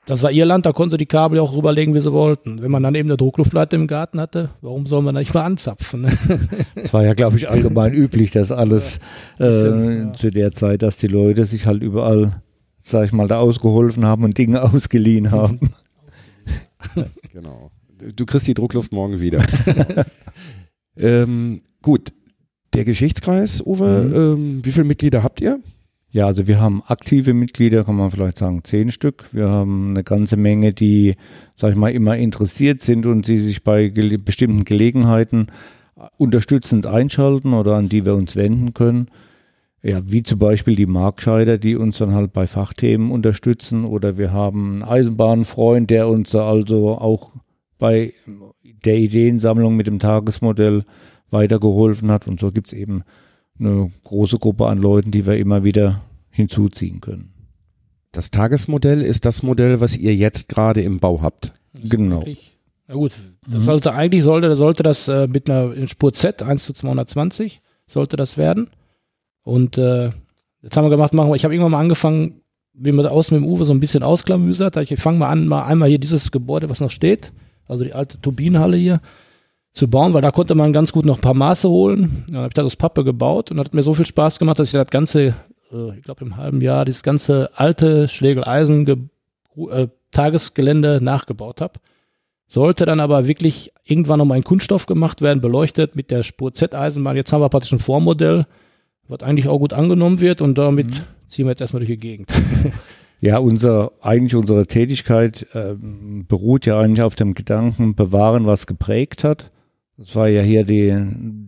das war ihr Land, da konnten sie die Kabel ja auch rüberlegen, wie sie wollten. Wenn man dann eben eine Druckluftleiter im Garten hatte, warum soll man da nicht mal anzapfen? [laughs]
Es war ja, glaube ich, allgemein üblich, dass alles
bisschen,
äh,
ja.
zu der Zeit, dass die Leute sich halt überall, sag ich mal, da ausgeholfen haben und Dinge [laughs] ausgeliehen haben. [laughs]
Genau. Du kriegst die Druckluft morgen wieder. ähm, gut. Der Geschichtskreis, Uwe, ähm, wie viele Mitglieder habt ihr?
Ja, also wir haben aktive Mitglieder, kann man vielleicht sagen, zehn Stück. Wir haben eine ganze Menge, die, sag ich mal, immer interessiert sind und die sich bei gele bestimmten Gelegenheiten unterstützend einschalten oder an die wir uns wenden können. Ja, wie zum Beispiel die Markscheider, die uns dann halt bei Fachthemen unterstützen. Oder wir haben einen Eisenbahnfreund, der uns also auch bei der Ideensammlung mit dem Tagesmodell weitergeholfen hat. Und so gibt's eben eine große Gruppe an Leuten, die wir immer wieder hinzuziehen können.
Das Tagesmodell ist das Modell, was ihr jetzt gerade im Bau habt.
Genau.
Na gut, das sollte eigentlich sollte, sollte das äh, mit einer in Spur Z 1 zu 220 sollte das werden. Und äh, jetzt haben wir gemacht, machen wir, ich habe irgendwann mal angefangen, wie man da außen mit dem Uwe so ein bisschen ausklamüsert, da ich fange mal an, mal einmal hier dieses Gebäude, was noch steht, also die alte Turbinenhalle hier, zu bauen, weil da konnte man ganz gut noch ein paar Maße holen. Dann habe ich das aus Pappe gebaut und hat mir so viel Spaß gemacht, dass ich das ganze, äh, ich glaube im halben Jahr, dieses ganze alte Schlegel-Eisen äh, Tagesgelände nachgebaut habe. Sollte dann aber wirklich irgendwann nochmal in Kunststoff gemacht werden, beleuchtet mit der Spur Z-Eisenbahn. Jetzt haben wir praktisch ein Vormodell, was eigentlich auch gut angenommen wird und damit ziehen wir jetzt erstmal durch die Gegend. [laughs]
Ja, unser, eigentlich unsere Tätigkeit ähm, beruht ja eigentlich auf dem Gedanken, bewahren, was geprägt hat. Das war ja hier die,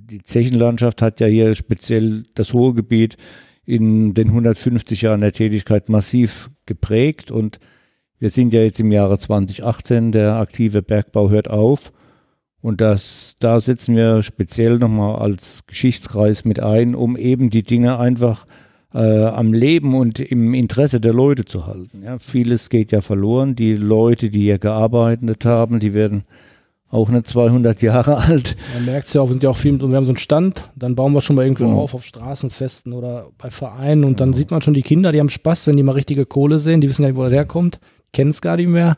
die Zechenlandschaft hat ja hier speziell das Ruhrgebiet in den 150 Jahren der Tätigkeit massiv geprägt und wir sind ja jetzt im Jahre 2018, der aktive Bergbau hört auf und das, da setzen wir speziell nochmal als Geschichtskreis mit ein, um eben die Dinge einfach äh, am Leben und im Interesse der Leute zu halten. Ja, vieles geht ja verloren. Die Leute, die hier gearbeitet haben, die werden auch nicht 200 Jahre [laughs] alt.
Man merkt es ja auch, wir sind ja auch viel, mit- wir haben so einen Stand, dann bauen wir schon mal irgendwo
Genau.
auf, auf Straßenfesten oder bei Vereinen und dann sieht man schon die Kinder, die haben Spaß, wenn die mal richtige Kohle sehen, die wissen gar nicht, wo der herkommt, kennen es gar nicht mehr.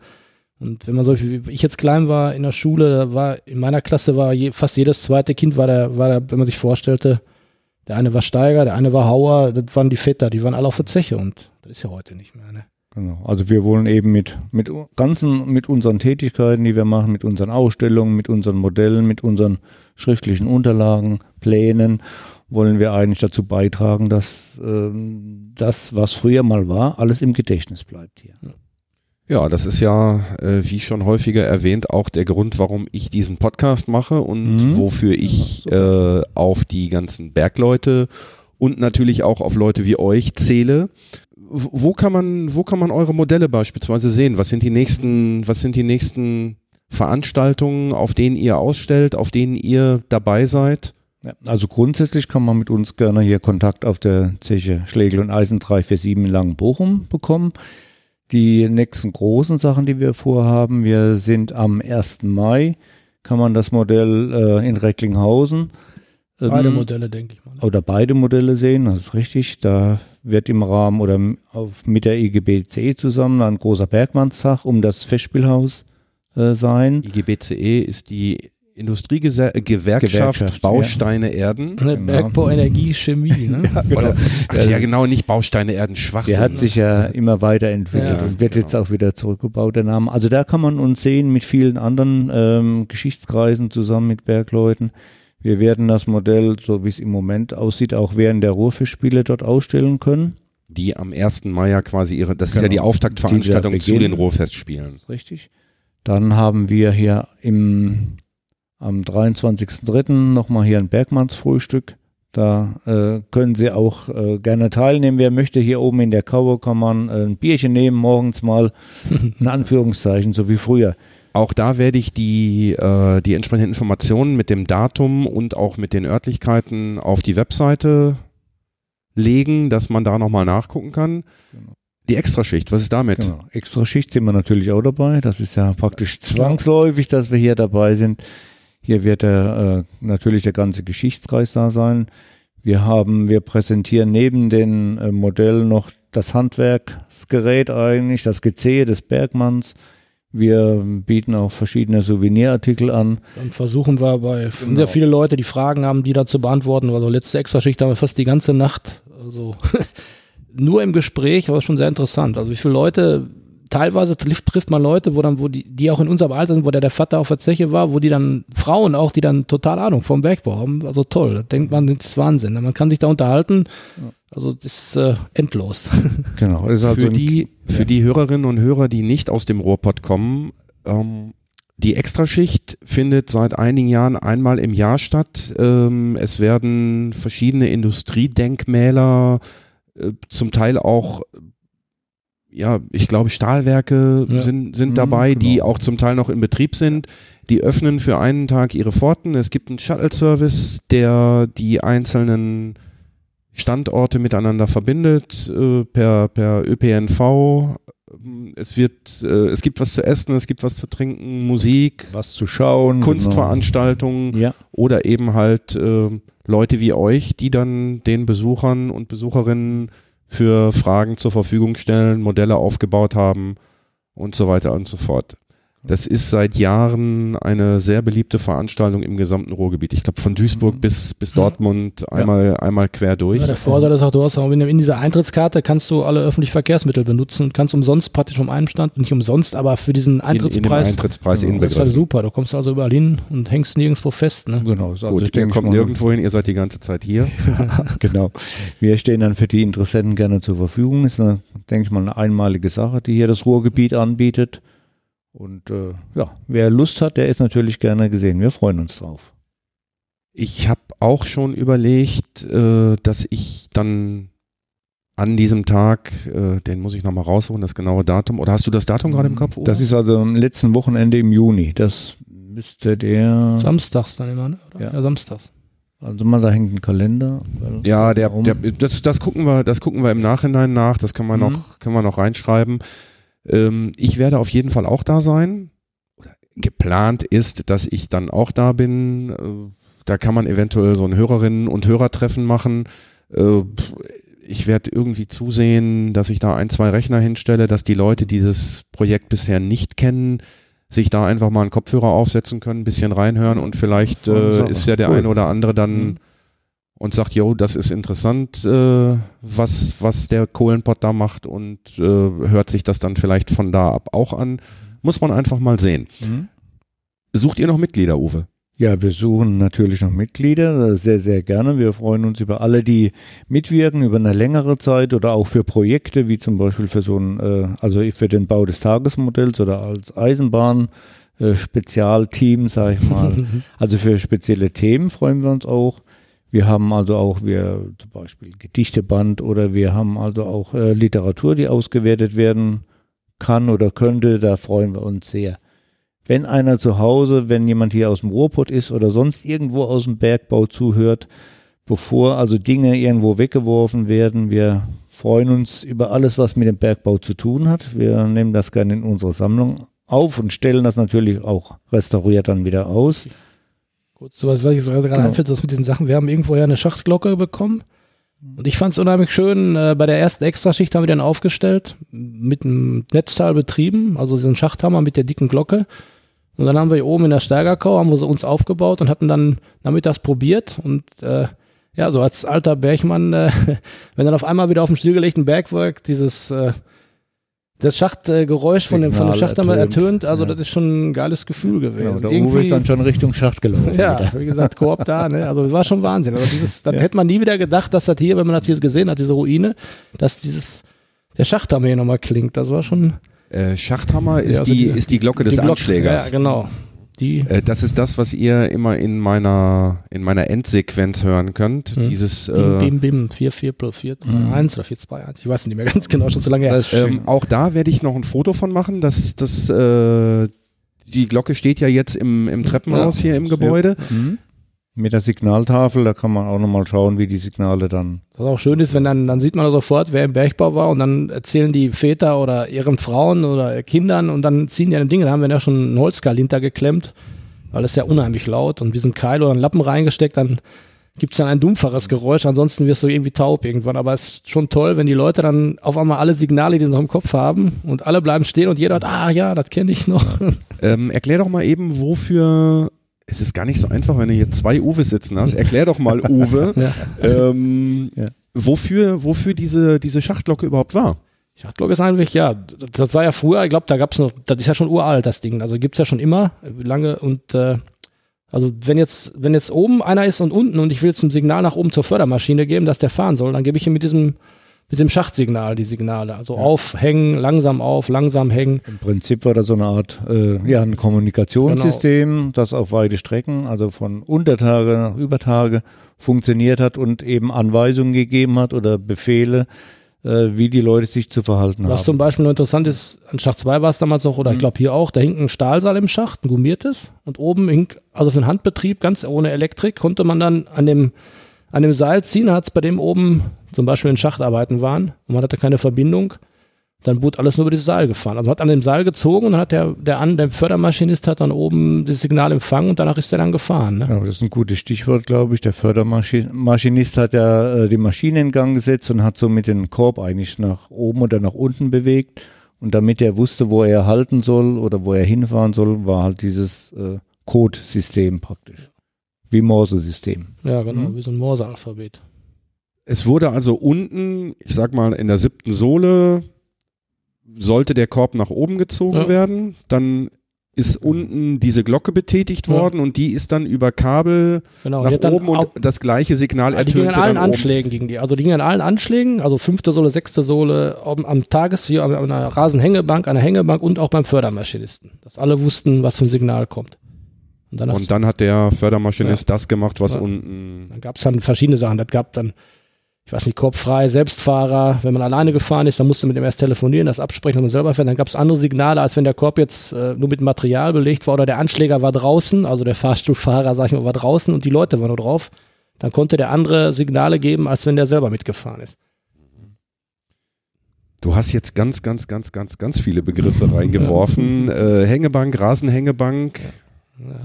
Und wenn man so, wie ich jetzt klein war in der Schule, da war in meiner Klasse war je, fast jedes zweite Kind war der, war der, wenn man sich vorstellte, der eine war Steiger, der eine war Hauer, das waren die Väter, die waren alle auf der Zeche und das ist ja heute nicht mehr. Ne?
Genau. Also wir wollen eben mit, mit ganzen, mit unseren Tätigkeiten, die wir machen, mit unseren Ausstellungen, mit unseren Modellen, mit unseren schriftlichen Unterlagen, Plänen, wollen wir eigentlich dazu beitragen, dass ähm, das, was früher mal war, alles im Gedächtnis bleibt hier.
Ja, das ist ja, äh, wie schon häufiger erwähnt, auch der Grund, warum ich diesen Podcast mache und
Mhm.
wofür ich äh, auf die ganzen Bergleute und natürlich auch auf Leute wie euch zähle. Wo kann man, wo kann man eure Modelle beispielsweise sehen? Was sind die nächsten, was sind die nächsten Veranstaltungen, auf denen ihr ausstellt, auf denen ihr dabei seid?
Also grundsätzlich kann man mit uns gerne hier Kontakt auf der Zeche Schlegel und Eisen 347 in Langenbochum bekommen. Die nächsten großen Sachen, die wir vorhaben, wir sind am 1. Mai, kann man das Modell äh, in Recklinghausen
Beide
ähm,
Modelle, denke ich mal. Ne?
oder beide Modelle sehen, das ist richtig. Da wird im Rahmen oder auf, mit der IGBC zusammen ein großer Bergmannstag um das Festspielhaus äh, sein.
IGBCE ist die Industriegewerkschaft
Gewerkschaft,
Bausteine Erden.
Ne,
Genau.
Bergbau, Energie, Chemie. Ne? [laughs]
Oder, ja, genau, nicht Bausteine Erden, Schwachsinn.
Der hat sich ja immer weiterentwickelt
Ja,
und wird
genau.
jetzt auch wieder zurückgebaut, der Name. Also da kann man uns sehen mit vielen anderen ähm, Geschichtskreisen zusammen mit Bergleuten. Wir werden das Modell, so wie es im Moment aussieht, auch während der Ruhrfischspiele dort ausstellen können.
die am 1. Mai ja quasi ihre, das ist ja
Genau.
die Auftaktveranstaltung
Dieser
zu den. Ruhrfestspielen.
Richtig. Dann haben wir hier im, am 23.03. nochmal hier ein Bergmannsfrühstück. Da äh, können Sie auch äh, gerne teilnehmen. Wer möchte hier oben in der Kaue, kann man äh, ein Bierchen nehmen, morgens mal, [laughs] in Anführungszeichen, so wie früher.
Auch da werde ich die, äh, die entsprechenden Informationen mit dem Datum und auch mit den Örtlichkeiten auf die Webseite legen, dass man da nochmal nachgucken kann.
Genau.
Die Extraschicht, was ist damit?
Genau. Extra Schicht sind wir natürlich auch dabei. Das ist ja praktisch zwangsläufig, dass wir hier dabei sind. Hier wird der, äh, natürlich der ganze Geschichtskreis da sein. Wir haben, wir präsentieren neben den äh, Modellen noch das Handwerksgerät eigentlich, das Gezehe des Bergmanns. Wir bieten auch verschiedene Souvenirartikel an.
Dann versuchen wir bei
Genau.
sehr viele Leute, die Fragen haben, die da zu beantworten. Also letzte Extraschicht haben wir fast die ganze Nacht. Also [laughs] nur im Gespräch, aber schon sehr interessant. Also wie viele Leute, teilweise trifft, trifft man Leute, wo dann, wo die, die auch in unserem Alter sind, wo der, der Vater auf der Zeche war, wo die dann, Frauen auch, die dann total Ahnung vom Bergbau haben. Also toll. Da denkt man, das ist Wahnsinn. Man kann sich da unterhalten. Also das ist äh, endlos. [laughs]
Genau. Ist also
für
ein-
die, für die Hörerinnen und Hörer, die nicht aus dem Ruhrpott kommen, ähm, die Extraschicht findet seit einigen Jahren einmal im Jahr statt. Ähm, es werden verschiedene Industriedenkmäler, äh, zum Teil auch, ja, ich glaube Stahlwerke
Ja.
sind, sind
Mhm,
dabei, die
genau.
auch zum Teil noch in Betrieb sind. Die öffnen für einen Tag ihre Pforten. Es gibt einen Shuttle-Service, der die einzelnen Standorte miteinander verbindet äh, per, per ÖPNV. Es wird, äh, es gibt was zu essen, es gibt was zu trinken, Musik,
was zu schauen.
Kunstveranstaltungen
Genau. Ja.
oder eben halt äh, Leute wie euch, die dann den Besuchern und Besucherinnen für Fragen zur Verfügung stellen, Modelle aufgebaut haben und so weiter und so fort. Das ist seit Jahren eine sehr beliebte Veranstaltung im gesamten Ruhrgebiet. Ich glaube von Duisburg
Mhm.
bis, bis Dortmund einmal, einmal quer durch.
Ja, der Vorteil ist auch, du hast auch in, in dieser Eintrittskarte kannst du alle öffentlichen Verkehrsmittel benutzen und kannst umsonst praktisch vom einen Stand, nicht umsonst, aber für diesen
in, in dem
Eintrittspreis.
Eintrittspreis
Genau,
das ist halt super. Du kommst also überall hin und hängst nirgendwo fest. Ne?
Genau. Also
Gut, ihr kommt nirgendwo hin, ihr seid die ganze Zeit hier. [laughs]
genau. Wir stehen dann für die Interessenten gerne zur Verfügung. Ist, eine, denke ich mal, eine einmalige Sache, die hier das Ruhrgebiet anbietet. Und äh, ja, wer Lust hat, der ist natürlich gerne gesehen. Wir freuen uns drauf.
Ich habe auch schon überlegt, äh, dass ich dann an diesem Tag, äh, den muss ich nochmal rausholen, das genaue Datum. Oder hast du das Datum gerade im Kopf? Uwe?
Das ist also am letzten Wochenende im Juni. Das müsste der.
Samstags dann immer, ne? Oder?
Ja.
Ja. samstags.
Also mal, da hängt ein Kalender.
Ja, der, der, das, das gucken wir, das gucken wir im Nachhinein nach. Das können wir
Mhm.
noch, können wir noch reinschreiben. Ähm, ich werde auf jeden Fall auch da sein. Oder Geplant ist, dass ich dann auch da bin. Äh, Da kann man eventuell so ein Hörerinnen- und Hörertreffen machen. Äh, Ich werde irgendwie zusehen, dass ich da ein, zwei Rechner hinstelle, dass die Leute, die das Projekt bisher nicht kennen, sich da einfach mal einen Kopfhörer aufsetzen können, ein bisschen reinhören und vielleicht äh, ist ja der
Cool.
eine oder andere dann
Mhm.
Und sagt, yo, das ist interessant, äh, was, was der Kohlenpott da macht und äh, hört sich das dann vielleicht von da ab auch an. Muss man einfach mal sehen.
Mhm.
Sucht ihr noch Mitglieder, Uwe?
Ja, wir suchen natürlich noch Mitglieder, äh, sehr, sehr gerne. Wir freuen uns über alle, die mitwirken über eine längere Zeit oder auch für Projekte, wie zum Beispiel für so ein, äh, also für den Bau des Tagesmodells oder als Eisenbahn. äh, Spezialteam, sag ich mal. [laughs] Also für spezielle Themen freuen wir uns auch. Wir haben also auch, wir zum Beispiel Gedichteband oder wir haben also auch äh, Literatur, die ausgewertet werden kann oder könnte. Da freuen wir uns sehr. Wenn einer zu Hause, wenn jemand hier aus dem Ruhrpott ist oder sonst irgendwo aus dem Bergbau zuhört, bevor also Dinge irgendwo weggeworfen werden, wir freuen uns über alles, was mit dem Bergbau zu tun hat. Wir nehmen das gerne in unsere Sammlung auf und stellen das natürlich auch restauriert dann wieder aus.
Gut, sowas, was ich gerade
Genau.
einfällt, das mit den Sachen. Wir haben irgendwo ja eine Schachtglocke bekommen. Und ich fand es unheimlich schön. Äh, bei der ersten Extraschicht haben wir den aufgestellt, mit einem Netzteil betrieben, also diesen Schachthammer mit der dicken Glocke. Und dann haben wir hier oben in der Steigerkau, haben wir sie uns aufgebaut und hatten dann nachmittags probiert und äh, ja, so als alter Bergmann, äh, [laughs] wenn dann auf einmal wieder auf dem stillgelegten Bergwerk dieses äh, das Schachtgeräusch von dem, von dem Schacht einmal ertönt, also ja. das ist schon ein geiles Gefühl gewesen.
Genau, der Irgendwie, Uwe ist dann schon Richtung Schacht gelaufen. [laughs]
Ja, wieder. wie gesagt, Koop da, ne? Also das war schon Wahnsinn. Also dieses, [laughs] dann ja. hätte man nie wieder gedacht, dass das hier, wenn man das hier gesehen hat, diese Ruine, dass dieses, der Schachthammer hier nochmal klingt. Das war schon.
Äh, Schachthammer ist, ja, also die, die, ist die Glocke des die Glocke, Anschlägers.
Ja, genau.
Die äh, das ist das, was ihr immer in meiner, in meiner Endsequenz hören könnt. Hm. Dieses
Bim, äh, Bim, Bim, 4, 4 plus 4, 3, hm. 1 oder 4, 2, 1. Ich weiß nicht mehr ganz genau, schon zu lange her.
Ähm, auch da werde ich noch ein Foto von machen. dass das, äh, die Glocke steht ja jetzt im, im Treppenhaus ja. hier im Gebäude. Ja. Mhm
mit der Signaltafel, da kann man auch nochmal schauen, wie die Signale dann.
Was auch schön ist, wenn dann, dann sieht man sofort, wer im Bergbau war und dann erzählen die Väter oder ihren Frauen oder Kindern und dann ziehen die an Dinge, da haben wir ja schon einen Holzkeil hintergeklemmt, weil das ist ja unheimlich laut und diesen Keil oder einen Lappen reingesteckt, dann gibt es dann ein dumpferes Geräusch, ansonsten wirst du irgendwie taub irgendwann. Aber es ist schon toll, wenn die Leute dann auf einmal alle Signale, die sie noch im Kopf haben und alle bleiben stehen und jeder hat, ah ja, das kenne ich noch.
Ähm, erklär doch mal eben, wofür es ist gar nicht so einfach, wenn du hier zwei Uwe sitzen hast. Erklär doch mal, [laughs] Uwe, ja. Ähm, ja. wofür, wofür diese, diese Schachtglocke überhaupt war.
Schachtglocke ist eigentlich, ja, das war ja früher, ich glaube, da gab es noch, das ist ja schon uralt, das Ding. Also gibt es ja schon immer lange und äh, also wenn jetzt, wenn jetzt oben einer ist und unten und ich will jetzt ein Signal nach oben zur Fördermaschine geben, dass der fahren soll, dann gebe ich ihm mit diesem mit dem Schachtsignal die Signale. Also ja. aufhängen, langsam auf, langsam hängen.
Im Prinzip war das so eine Art, äh, ja, ein Kommunikationssystem, genau. das auf weite Strecken, also von Untertage nach Übertage funktioniert hat und eben Anweisungen gegeben hat oder Befehle, äh, wie die Leute sich zu verhalten
Was
haben.
Was zum Beispiel noch interessant ist, an Schacht 2 war es damals auch, oder mhm. ich glaube hier auch, da hing ein Stahlsaal im Schacht, ein gummiertes, und oben hing, also für den Handbetrieb, ganz ohne Elektrik, konnte man dann an dem an dem Seil ziehen, hat es bei dem oben zum Beispiel in Schachtarbeiten waren und man hatte keine Verbindung, dann wurde alles nur über dieses Seil gefahren. Also man hat an dem Seil gezogen und hat der, der, an, der Fördermaschinist hat dann oben das Signal empfangen und danach ist er dann gefahren. Ne?
Ja, das ist ein gutes Stichwort, glaube ich. Der Fördermaschinist hat ja äh, die Maschine in Gang gesetzt und hat so mit dem Korb eigentlich nach oben oder nach unten bewegt. Und damit er wusste, wo er halten soll oder wo er hinfahren soll, war halt dieses äh, Codesystem praktisch. Wie Morse-System.
Ja, genau, mhm. wie so ein Morse-Alphabet.
Es wurde also unten, ich sag mal, in der siebten Sohle sollte der Korb nach oben gezogen ja. werden. Dann ist unten diese Glocke betätigt ja. worden und die ist dann über Kabel genau, nach oben und das gleiche Signal
ertönt. Die gingen an allen Anschlägen gegen die. Also die gingen an allen Anschlägen, also fünfte Sohle, sechste Sohle, am, am Tages hier an einer Rasenhängebank, einer Hängebank und auch beim Fördermaschinisten. Dass alle wussten, was für ein Signal kommt.
Und dann, und dann hat der Fördermaschinist ja. das gemacht, was ja. unten.
Dann gab es dann verschiedene Sachen. Das gab dann, ich weiß nicht, kopffrei, Selbstfahrer. Wenn man alleine gefahren ist, dann musste man mit dem erst telefonieren, das absprechen, dass man selber fährt. Dann gab es andere Signale, als wenn der Korb jetzt äh, nur mit Material belegt war oder der Anschläger war draußen, also der Fahrstuhlfahrer, sag ich mal, war draußen und die Leute waren nur drauf. Dann konnte der andere Signale geben, als wenn der selber mitgefahren ist.
Du hast jetzt ganz, ganz, ganz, ganz, ganz viele Begriffe reingeworfen. äh, Hängebank, Rasenhängebank.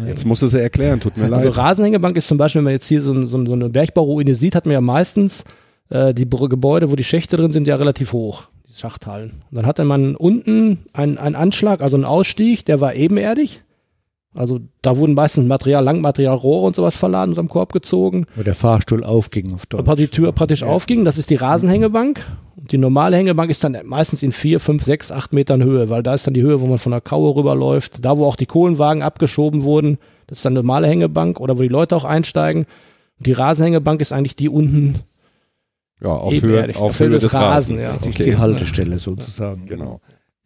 Jetzt musst du sie erklären, tut mir also leid.
Also Rasenhängebank ist zum Beispiel, wenn man jetzt hier so, so, so eine Bergbauruine sieht, hat man ja meistens äh, die Gebäude, wo die Schächte drin sind, ja relativ hoch, die Schachthallen. Und dann hatte man unten einen, einen Anschlag, also einen Ausstieg, der war ebenerdig. Also da wurden meistens Material, Langmaterial, Rohre und sowas verladen und am Korb gezogen.
Wo der Fahrstuhl aufging
auf Deutsch. die Tür praktisch ja. aufging, das ist die Rasenhängebank. Die normale Hängebank ist dann meistens in vier, fünf, sechs, acht Metern Höhe, weil da ist dann die Höhe, wo man von der Kaue rüberläuft. Da, wo auch die Kohlenwagen abgeschoben wurden, das ist dann eine normale Hängebank oder wo die Leute auch einsteigen. Und die Rasenhängebank ist eigentlich die unten.
Ja, auf Höhe, auf, auf Höhe, des, des Rasens.
Rasen, ja. okay. Die Haltestelle sozusagen.
Genau.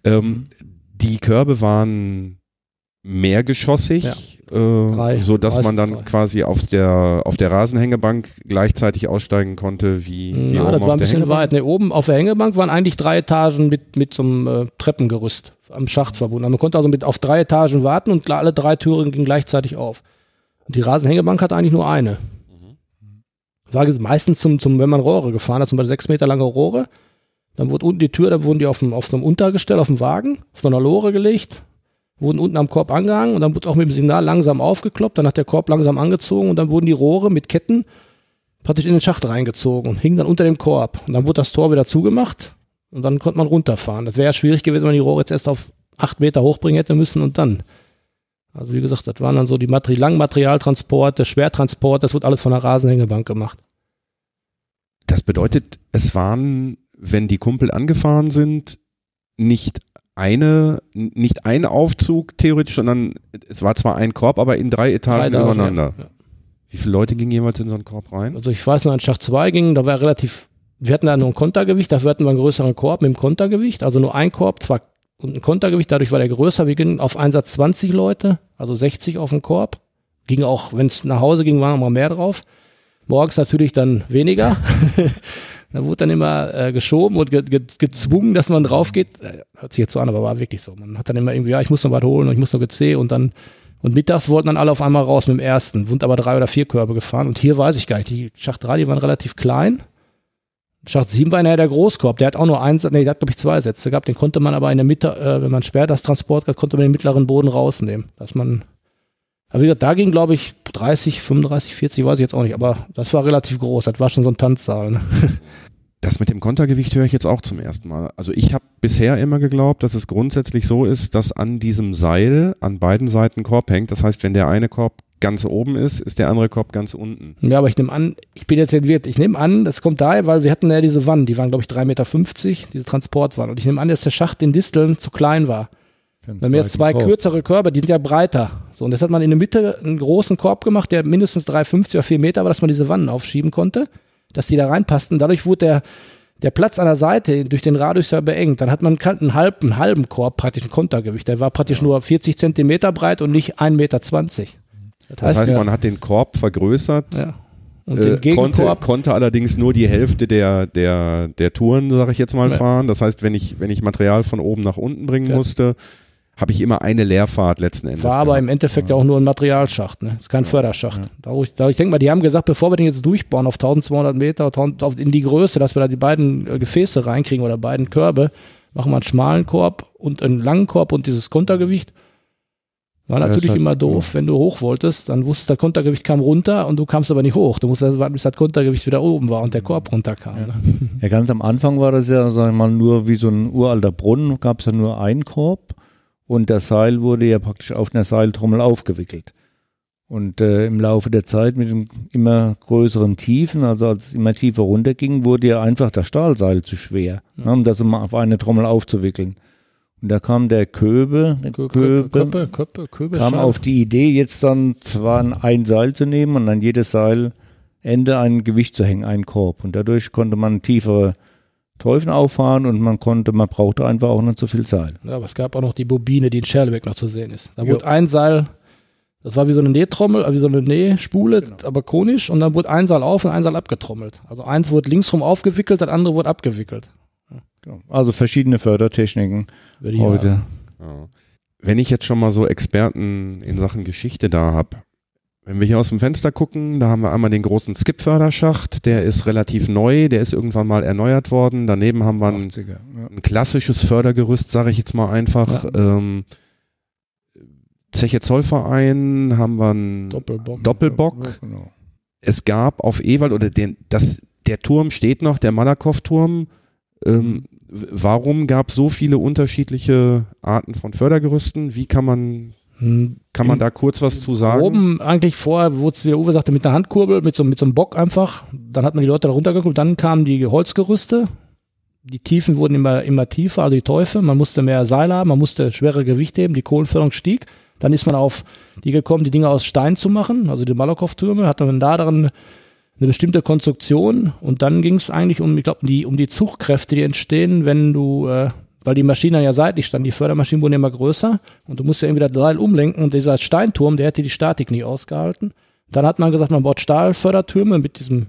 Ähm, die Körbe waren mehrgeschossig, ja. Drei, so dass man dann drei. quasi auf der auf der Rasenhängebank gleichzeitig aussteigen konnte wie, wie
ja, das war ein bisschen weit. Nee, oben auf der Hängebank waren eigentlich drei Etagen mit mit so einem äh, Treppengerüst am Schacht verbunden. Also man konnte also mit auf drei Etagen warten und alle drei Türen gingen gleichzeitig auf. Und die Rasenhängebank hatte eigentlich nur eine. Mhm. War meistens zum, zum, wenn man Rohre gefahren hat, zum Beispiel sechs Meter lange Rohre, dann wurde unten die Tür, da wurden die auf, dem, auf so einem Untergestell, auf dem Wagen, auf so einer Lore gelegt wurden unten am Korb angehangen und dann wurde auch mit dem Signal langsam aufgekloppt, dann hat der Korb langsam angezogen und dann wurden die Rohre mit Ketten praktisch in den Schacht reingezogen und hingen dann unter dem Korb. Und dann wurde das Tor wieder zugemacht und dann konnte man runterfahren. Das wäre ja schwierig gewesen, wenn man die Rohre jetzt erst auf acht Meter hochbringen hätte müssen und dann Also wie gesagt, das waren dann so die Materi Langmaterialtransport, der Schwertransport, das wird alles von der Rasenhängebank gemacht.
Das bedeutet, es waren, wenn die Kumpel angefahren sind, nicht eine, nicht ein Aufzug theoretisch, sondern es war zwar ein Korb, aber in drei Etagen
Drei
übereinander.
ja, ja.
Wie viele Leute gingen jeweils in so einen Korb rein?
Also ich weiß noch, in Schacht 2 ging, da war relativ, wir hatten da nur ein Kontergewicht, dafür hatten wir einen größeren Korb mit dem Kontergewicht, also nur ein Korb, zwar und ein Kontergewicht, dadurch war der größer, wir gingen auf Einsatz 20 Leute, also 60 auf den Korb. Ging auch, wenn es nach Hause ging, waren noch mal mehr drauf. Morgens natürlich dann weniger. [laughs] da wurde dann immer äh, geschoben und ge ge gezwungen, dass man drauf geht. Äh, hört sich jetzt so an, aber war wirklich so. Man hat dann immer irgendwie, ja, ich muss noch was holen und ich muss noch GC und dann und mittags wollten dann alle auf einmal raus mit dem ersten, sind aber drei oder vier Körbe gefahren. Und hier weiß ich gar nicht, die Schacht 3, die waren relativ klein. Schacht 7 war nachher der Großkorb, der hat auch nur eins, nee, der hat glaube ich zwei Sätze gehabt, den konnte man aber in der Mitte, äh, wenn man schwer das Transport hat, konnte man den mittleren Boden rausnehmen. Dass man, aber wie gesagt, da ging glaube ich 30, 35, 40, weiß ich jetzt auch nicht, aber das war relativ groß, das war schon so ein Tanzsaal. Ne? [laughs]
Das mit dem Kontergewicht höre ich jetzt auch zum ersten Mal. Also ich habe bisher immer geglaubt, dass es grundsätzlich so ist, dass an diesem Seil an beiden Seiten Korb hängt. Das heißt, wenn der eine Korb ganz oben ist, ist der andere Korb ganz unten.
Ja, aber ich nehme an, ich bin jetzt entwirrt, ich nehme an, das kommt daher, weil wir hatten ja diese Wannen, die waren glaube ich 3,50 Meter, diese Transportwannen. Und ich nehme an, dass der Schacht in Disteln zu klein war. Wenn wir jetzt zwei kürzere Körbe, die sind ja breiter. So, und jetzt hat man in der Mitte einen großen Korb gemacht, der mindestens 3,50 oder 4 Meter war, dass man diese Wannen aufschieben konnte, dass die da reinpassten. Dadurch wurde der, der Platz an der Seite durch den Radius ja beengt. Dann hat man einen halben, einen halben Korb, praktisch ein Kontergewicht. Der war praktisch nur 40 Zentimeter breit und nicht 1,20 Meter.
Das heißt,
ja,
man hat den Korb vergrößert,
ja. Und
äh,
den
konnte, konnte allerdings nur die Hälfte der, der, der Touren, sage ich jetzt mal,
Ja.
fahren. Das heißt, wenn ich, wenn ich Material von oben nach unten bringen
Ja.
musste, habe ich immer eine Leerfahrt letzten Endes.
war aber
gehabt.
im Endeffekt ja auch nur ein Materialschacht, ne? Ist kein Förderschacht. Da, wo ich, da, ich denke mal, die haben gesagt, bevor wir den jetzt durchbauen auf 1200 Meter, 1000 auf, in die Größe, dass wir da die beiden äh, Gefäße reinkriegen oder beiden Körbe, machen wir einen schmalen Korb und einen langen Korb und dieses Kontergewicht. War
Ja,
natürlich
halt-
immer doof, wenn du hoch wolltest, dann wusstest du, das Kontergewicht kam runter und du kamst aber nicht hoch. Du musst erst warten, bis das Kontergewicht wieder oben war und der Korb runterkam.
Ja.
Ne?
Ja, ganz am Anfang war das ja, sagen wir mal, nur wie so ein uralter Brunnen, gab es ja nur einen Korb und das Seil wurde ja praktisch auf einer Seiltrommel aufgewickelt. Und äh, im Laufe der Zeit mit den immer größeren Tiefen, also als es immer tiefer runterging, wurde ja einfach das Stahlseil zu schwer, ne, um das immer auf eine Trommel aufzuwickeln. Und da kam der Köbe, der
Kö-
Köbe,
Köppe, Köppe, Köbe,
kam
Schal-
auf die Idee, jetzt dann zwar ein Seil zu nehmen und an jedes Seilende ein Gewicht zu hängen, einen Korb. Und dadurch konnte man tiefere Teufen auffahren und man konnte, man brauchte einfach auch nicht so viel Seil.
Ja, aber es gab auch noch die Bobine, die in Scherlebeck noch zu sehen ist. Da
Jo.
wurde ein Seil, das war wie so eine Nähtrommel, äh, wie so eine Nähspule, aber konisch, und dann wurde ein Seil auf und ein Seil abgetrommelt. Also eins wurde linksrum aufgewickelt, das andere wurde abgewickelt.
Also verschiedene Fördertechniken
Würde ich
heute.
Ja. Wenn ich jetzt schon mal so Experten in Sachen Geschichte da habe, wenn wir hier aus dem Fenster gucken, da haben wir einmal den großen Skip-Förderschacht, der ist relativ neu, der ist irgendwann mal erneuert worden. Daneben haben wir ein,
80er, ja.
ein klassisches Fördergerüst, sage ich jetzt mal einfach. Ähm, Zeche Zollverein haben wir einen
Doppelbock.
Doppelbock.
Genau.
Es gab auf Ewald oder den, das, der Turm steht noch, der Malakow-Turm. Ähm, w- warum gab es so viele unterschiedliche Arten von Fördergerüsten? Wie kann man, kann man da kurz was zu sagen?
Oben eigentlich vorher, wo es wie Uwe sagte, mit einer Handkurbel, mit so, mit so einem Bock einfach. Dann hat man die Leute da runtergekurbelt, dann kamen die Holzgerüste. Die Tiefen wurden immer, immer tiefer, also die Teufel. Man musste mehr Seil haben, man musste schwere Gewichte heben, die Kohlenförderung stieg. Dann ist man auf die gekommen, die Dinge aus Stein zu machen, also die Malakow-Türme, hatte man da darin eine bestimmte Konstruktion und dann ging es eigentlich um, ich glaube, die, um die Zugkräfte, die entstehen, wenn du, äh, weil die Maschinen dann ja seitlich standen, die Fördermaschinen wurden immer größer und du musst ja irgendwie das Seil umlenken und dieser Steinturm, der hätte die Statik nie ausgehalten. Dann hat man gesagt, man baut Stahlfördertürme mit diesem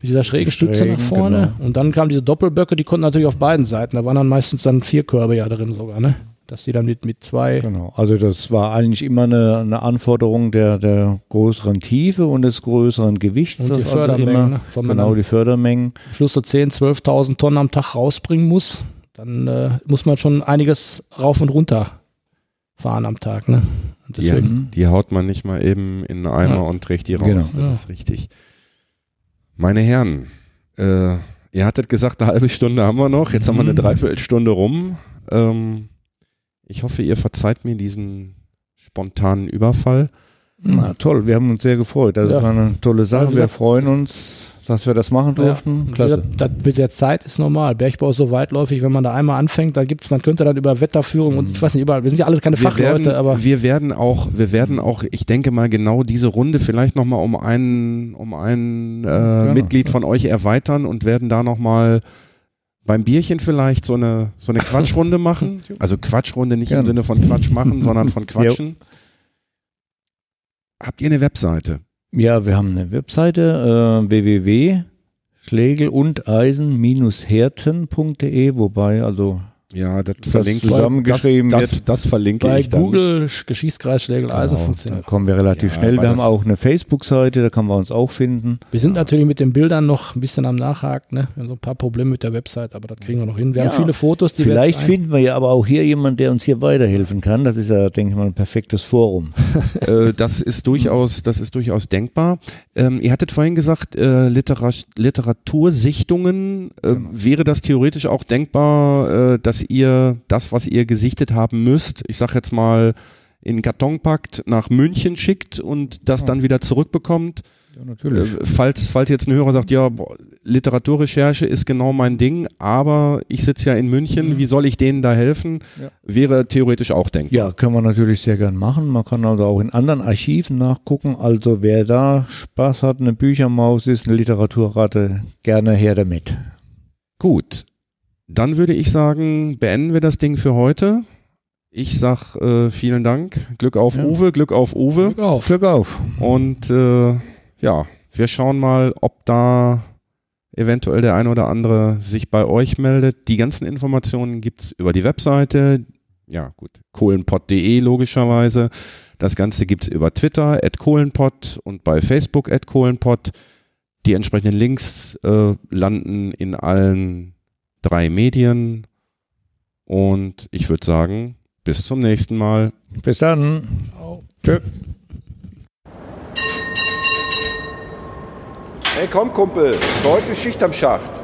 mit dieser schrägen Stütze nach
Schrägen,
vorne.
genau.
Und dann kamen diese Doppelböcke, die konnten natürlich auf beiden Seiten. Da waren dann meistens dann vier Körbe ja drin sogar, ne? Dass die dann mit, mit zwei.
Genau. Also das war eigentlich immer eine, eine Anforderung der, der größeren Tiefe und des größeren Gewichts.
Und die
also
Fördermengen,
immer,
ne?
Genau, die Fördermengen.
am Schluss so 10.000, 12.000 Tonnen am Tag rausbringen muss, dann äh, muss man schon einiges rauf und runter fahren am Tag, ne? Und
Die,
deswegen,
die haut man nicht mal eben in einen Eimer
Ja.
und trägt die raus.
Genau.
Das
Ja.
ist richtig. Meine Herren, äh, ihr hattet gesagt, eine halbe Stunde haben wir noch. Jetzt haben wir eine
Mhm.
Dreiviertelstunde rum. Ähm, ich hoffe, ihr verzeiht mir diesen spontanen Überfall.
Na toll, wir haben uns sehr gefreut. Das
Ja.
war eine tolle Sache. Wir freuen uns, dass wir das machen durften.
Ja,
Klasse.
Das, mit der Zeit ist normal. Bergbau ist so weitläufig, wenn man da einmal anfängt, da gibt's, man könnte dann über Wetterführung und ich weiß nicht, überall, wir sind ja alle keine
Wir
Fachleute,
werden,
aber
wir werden auch, wir werden auch, ich denke mal genau diese Runde vielleicht nochmal um ein, um ein äh, Mitglied von euch erweitern und werden da nochmal beim Bierchen vielleicht so eine, so eine Quatschrunde [laughs] machen. Also Quatschrunde nicht im. Sinne von Quatsch machen, sondern von [laughs] Quatschen. Habt ihr eine Webseite?
Ja, wir haben eine Webseite äh, www.schlegel und eisen-herten.de, wobei also
Ja, das,
Das
verlinke
zusammengeschrieben
das, das, das verlinke
bei
ich dann.
Google Sch- Geschichtskreis Schlegel Eisen
genau, da
funktioniert.
kommen wir relativ
Ja,
schnell. Wir haben auch eine Facebook-Seite, da kann man uns auch finden.
Wir sind natürlich mit den Bildern noch ein bisschen am Nachhaken, ne? Wir haben so ein paar Probleme mit der Website, aber das kriegen wir noch hin. Wir
Ja,
haben viele Fotos, die
Vielleicht
wir
finden wir ja aber auch hier jemanden, der uns hier weiterhelfen kann. Das ist ja, denke ich mal, ein perfektes Forum. [laughs]
Äh, das ist durchaus, das ist durchaus denkbar. Ähm, ihr hattet vorhin gesagt, äh, Litera Literatursichtungen. Äh,
Genau.
Wäre das theoretisch auch denkbar, äh, dass ihr das, was ihr gesichtet haben müsst, ich sag jetzt mal, in Karton packt, nach München schickt und das
Ja.
dann wieder zurückbekommt?
Ja, natürlich.
Äh, falls, falls jetzt ein Hörer sagt, ja, boah, Literaturrecherche ist genau mein Ding, aber ich sitze ja in München, wie soll ich denen da helfen?
Ja.
Wäre theoretisch auch denkbar.
Ja, können wir natürlich sehr gern machen. Man kann also auch in anderen Archiven nachgucken. Also wer da Spaß hat, eine Büchermaus ist, eine Literaturratte, gerne her damit.
Gut, dann würde ich sagen, beenden wir das Ding für heute. Ich sag äh, vielen Dank, Glück auf
Ja.
Uwe, Glück auf Uwe
Glück auf.
Glück auf.
und äh, ja, wir schauen mal, ob da eventuell der eine oder andere sich bei euch meldet. Die ganzen Informationen gibt's über die Webseite, ja gut, kohlenpott.de logischerweise. Das Ganze gibt's über Twitter, at kohlenpott und bei Facebook, at kohlenpott. Die entsprechenden Links äh, landen in allen drei Medien. Und ich würde sagen, bis zum nächsten Mal.
Bis dann.
Ciao.
Tschö.
Hey, komm, Kumpel, heute Schicht am Schacht.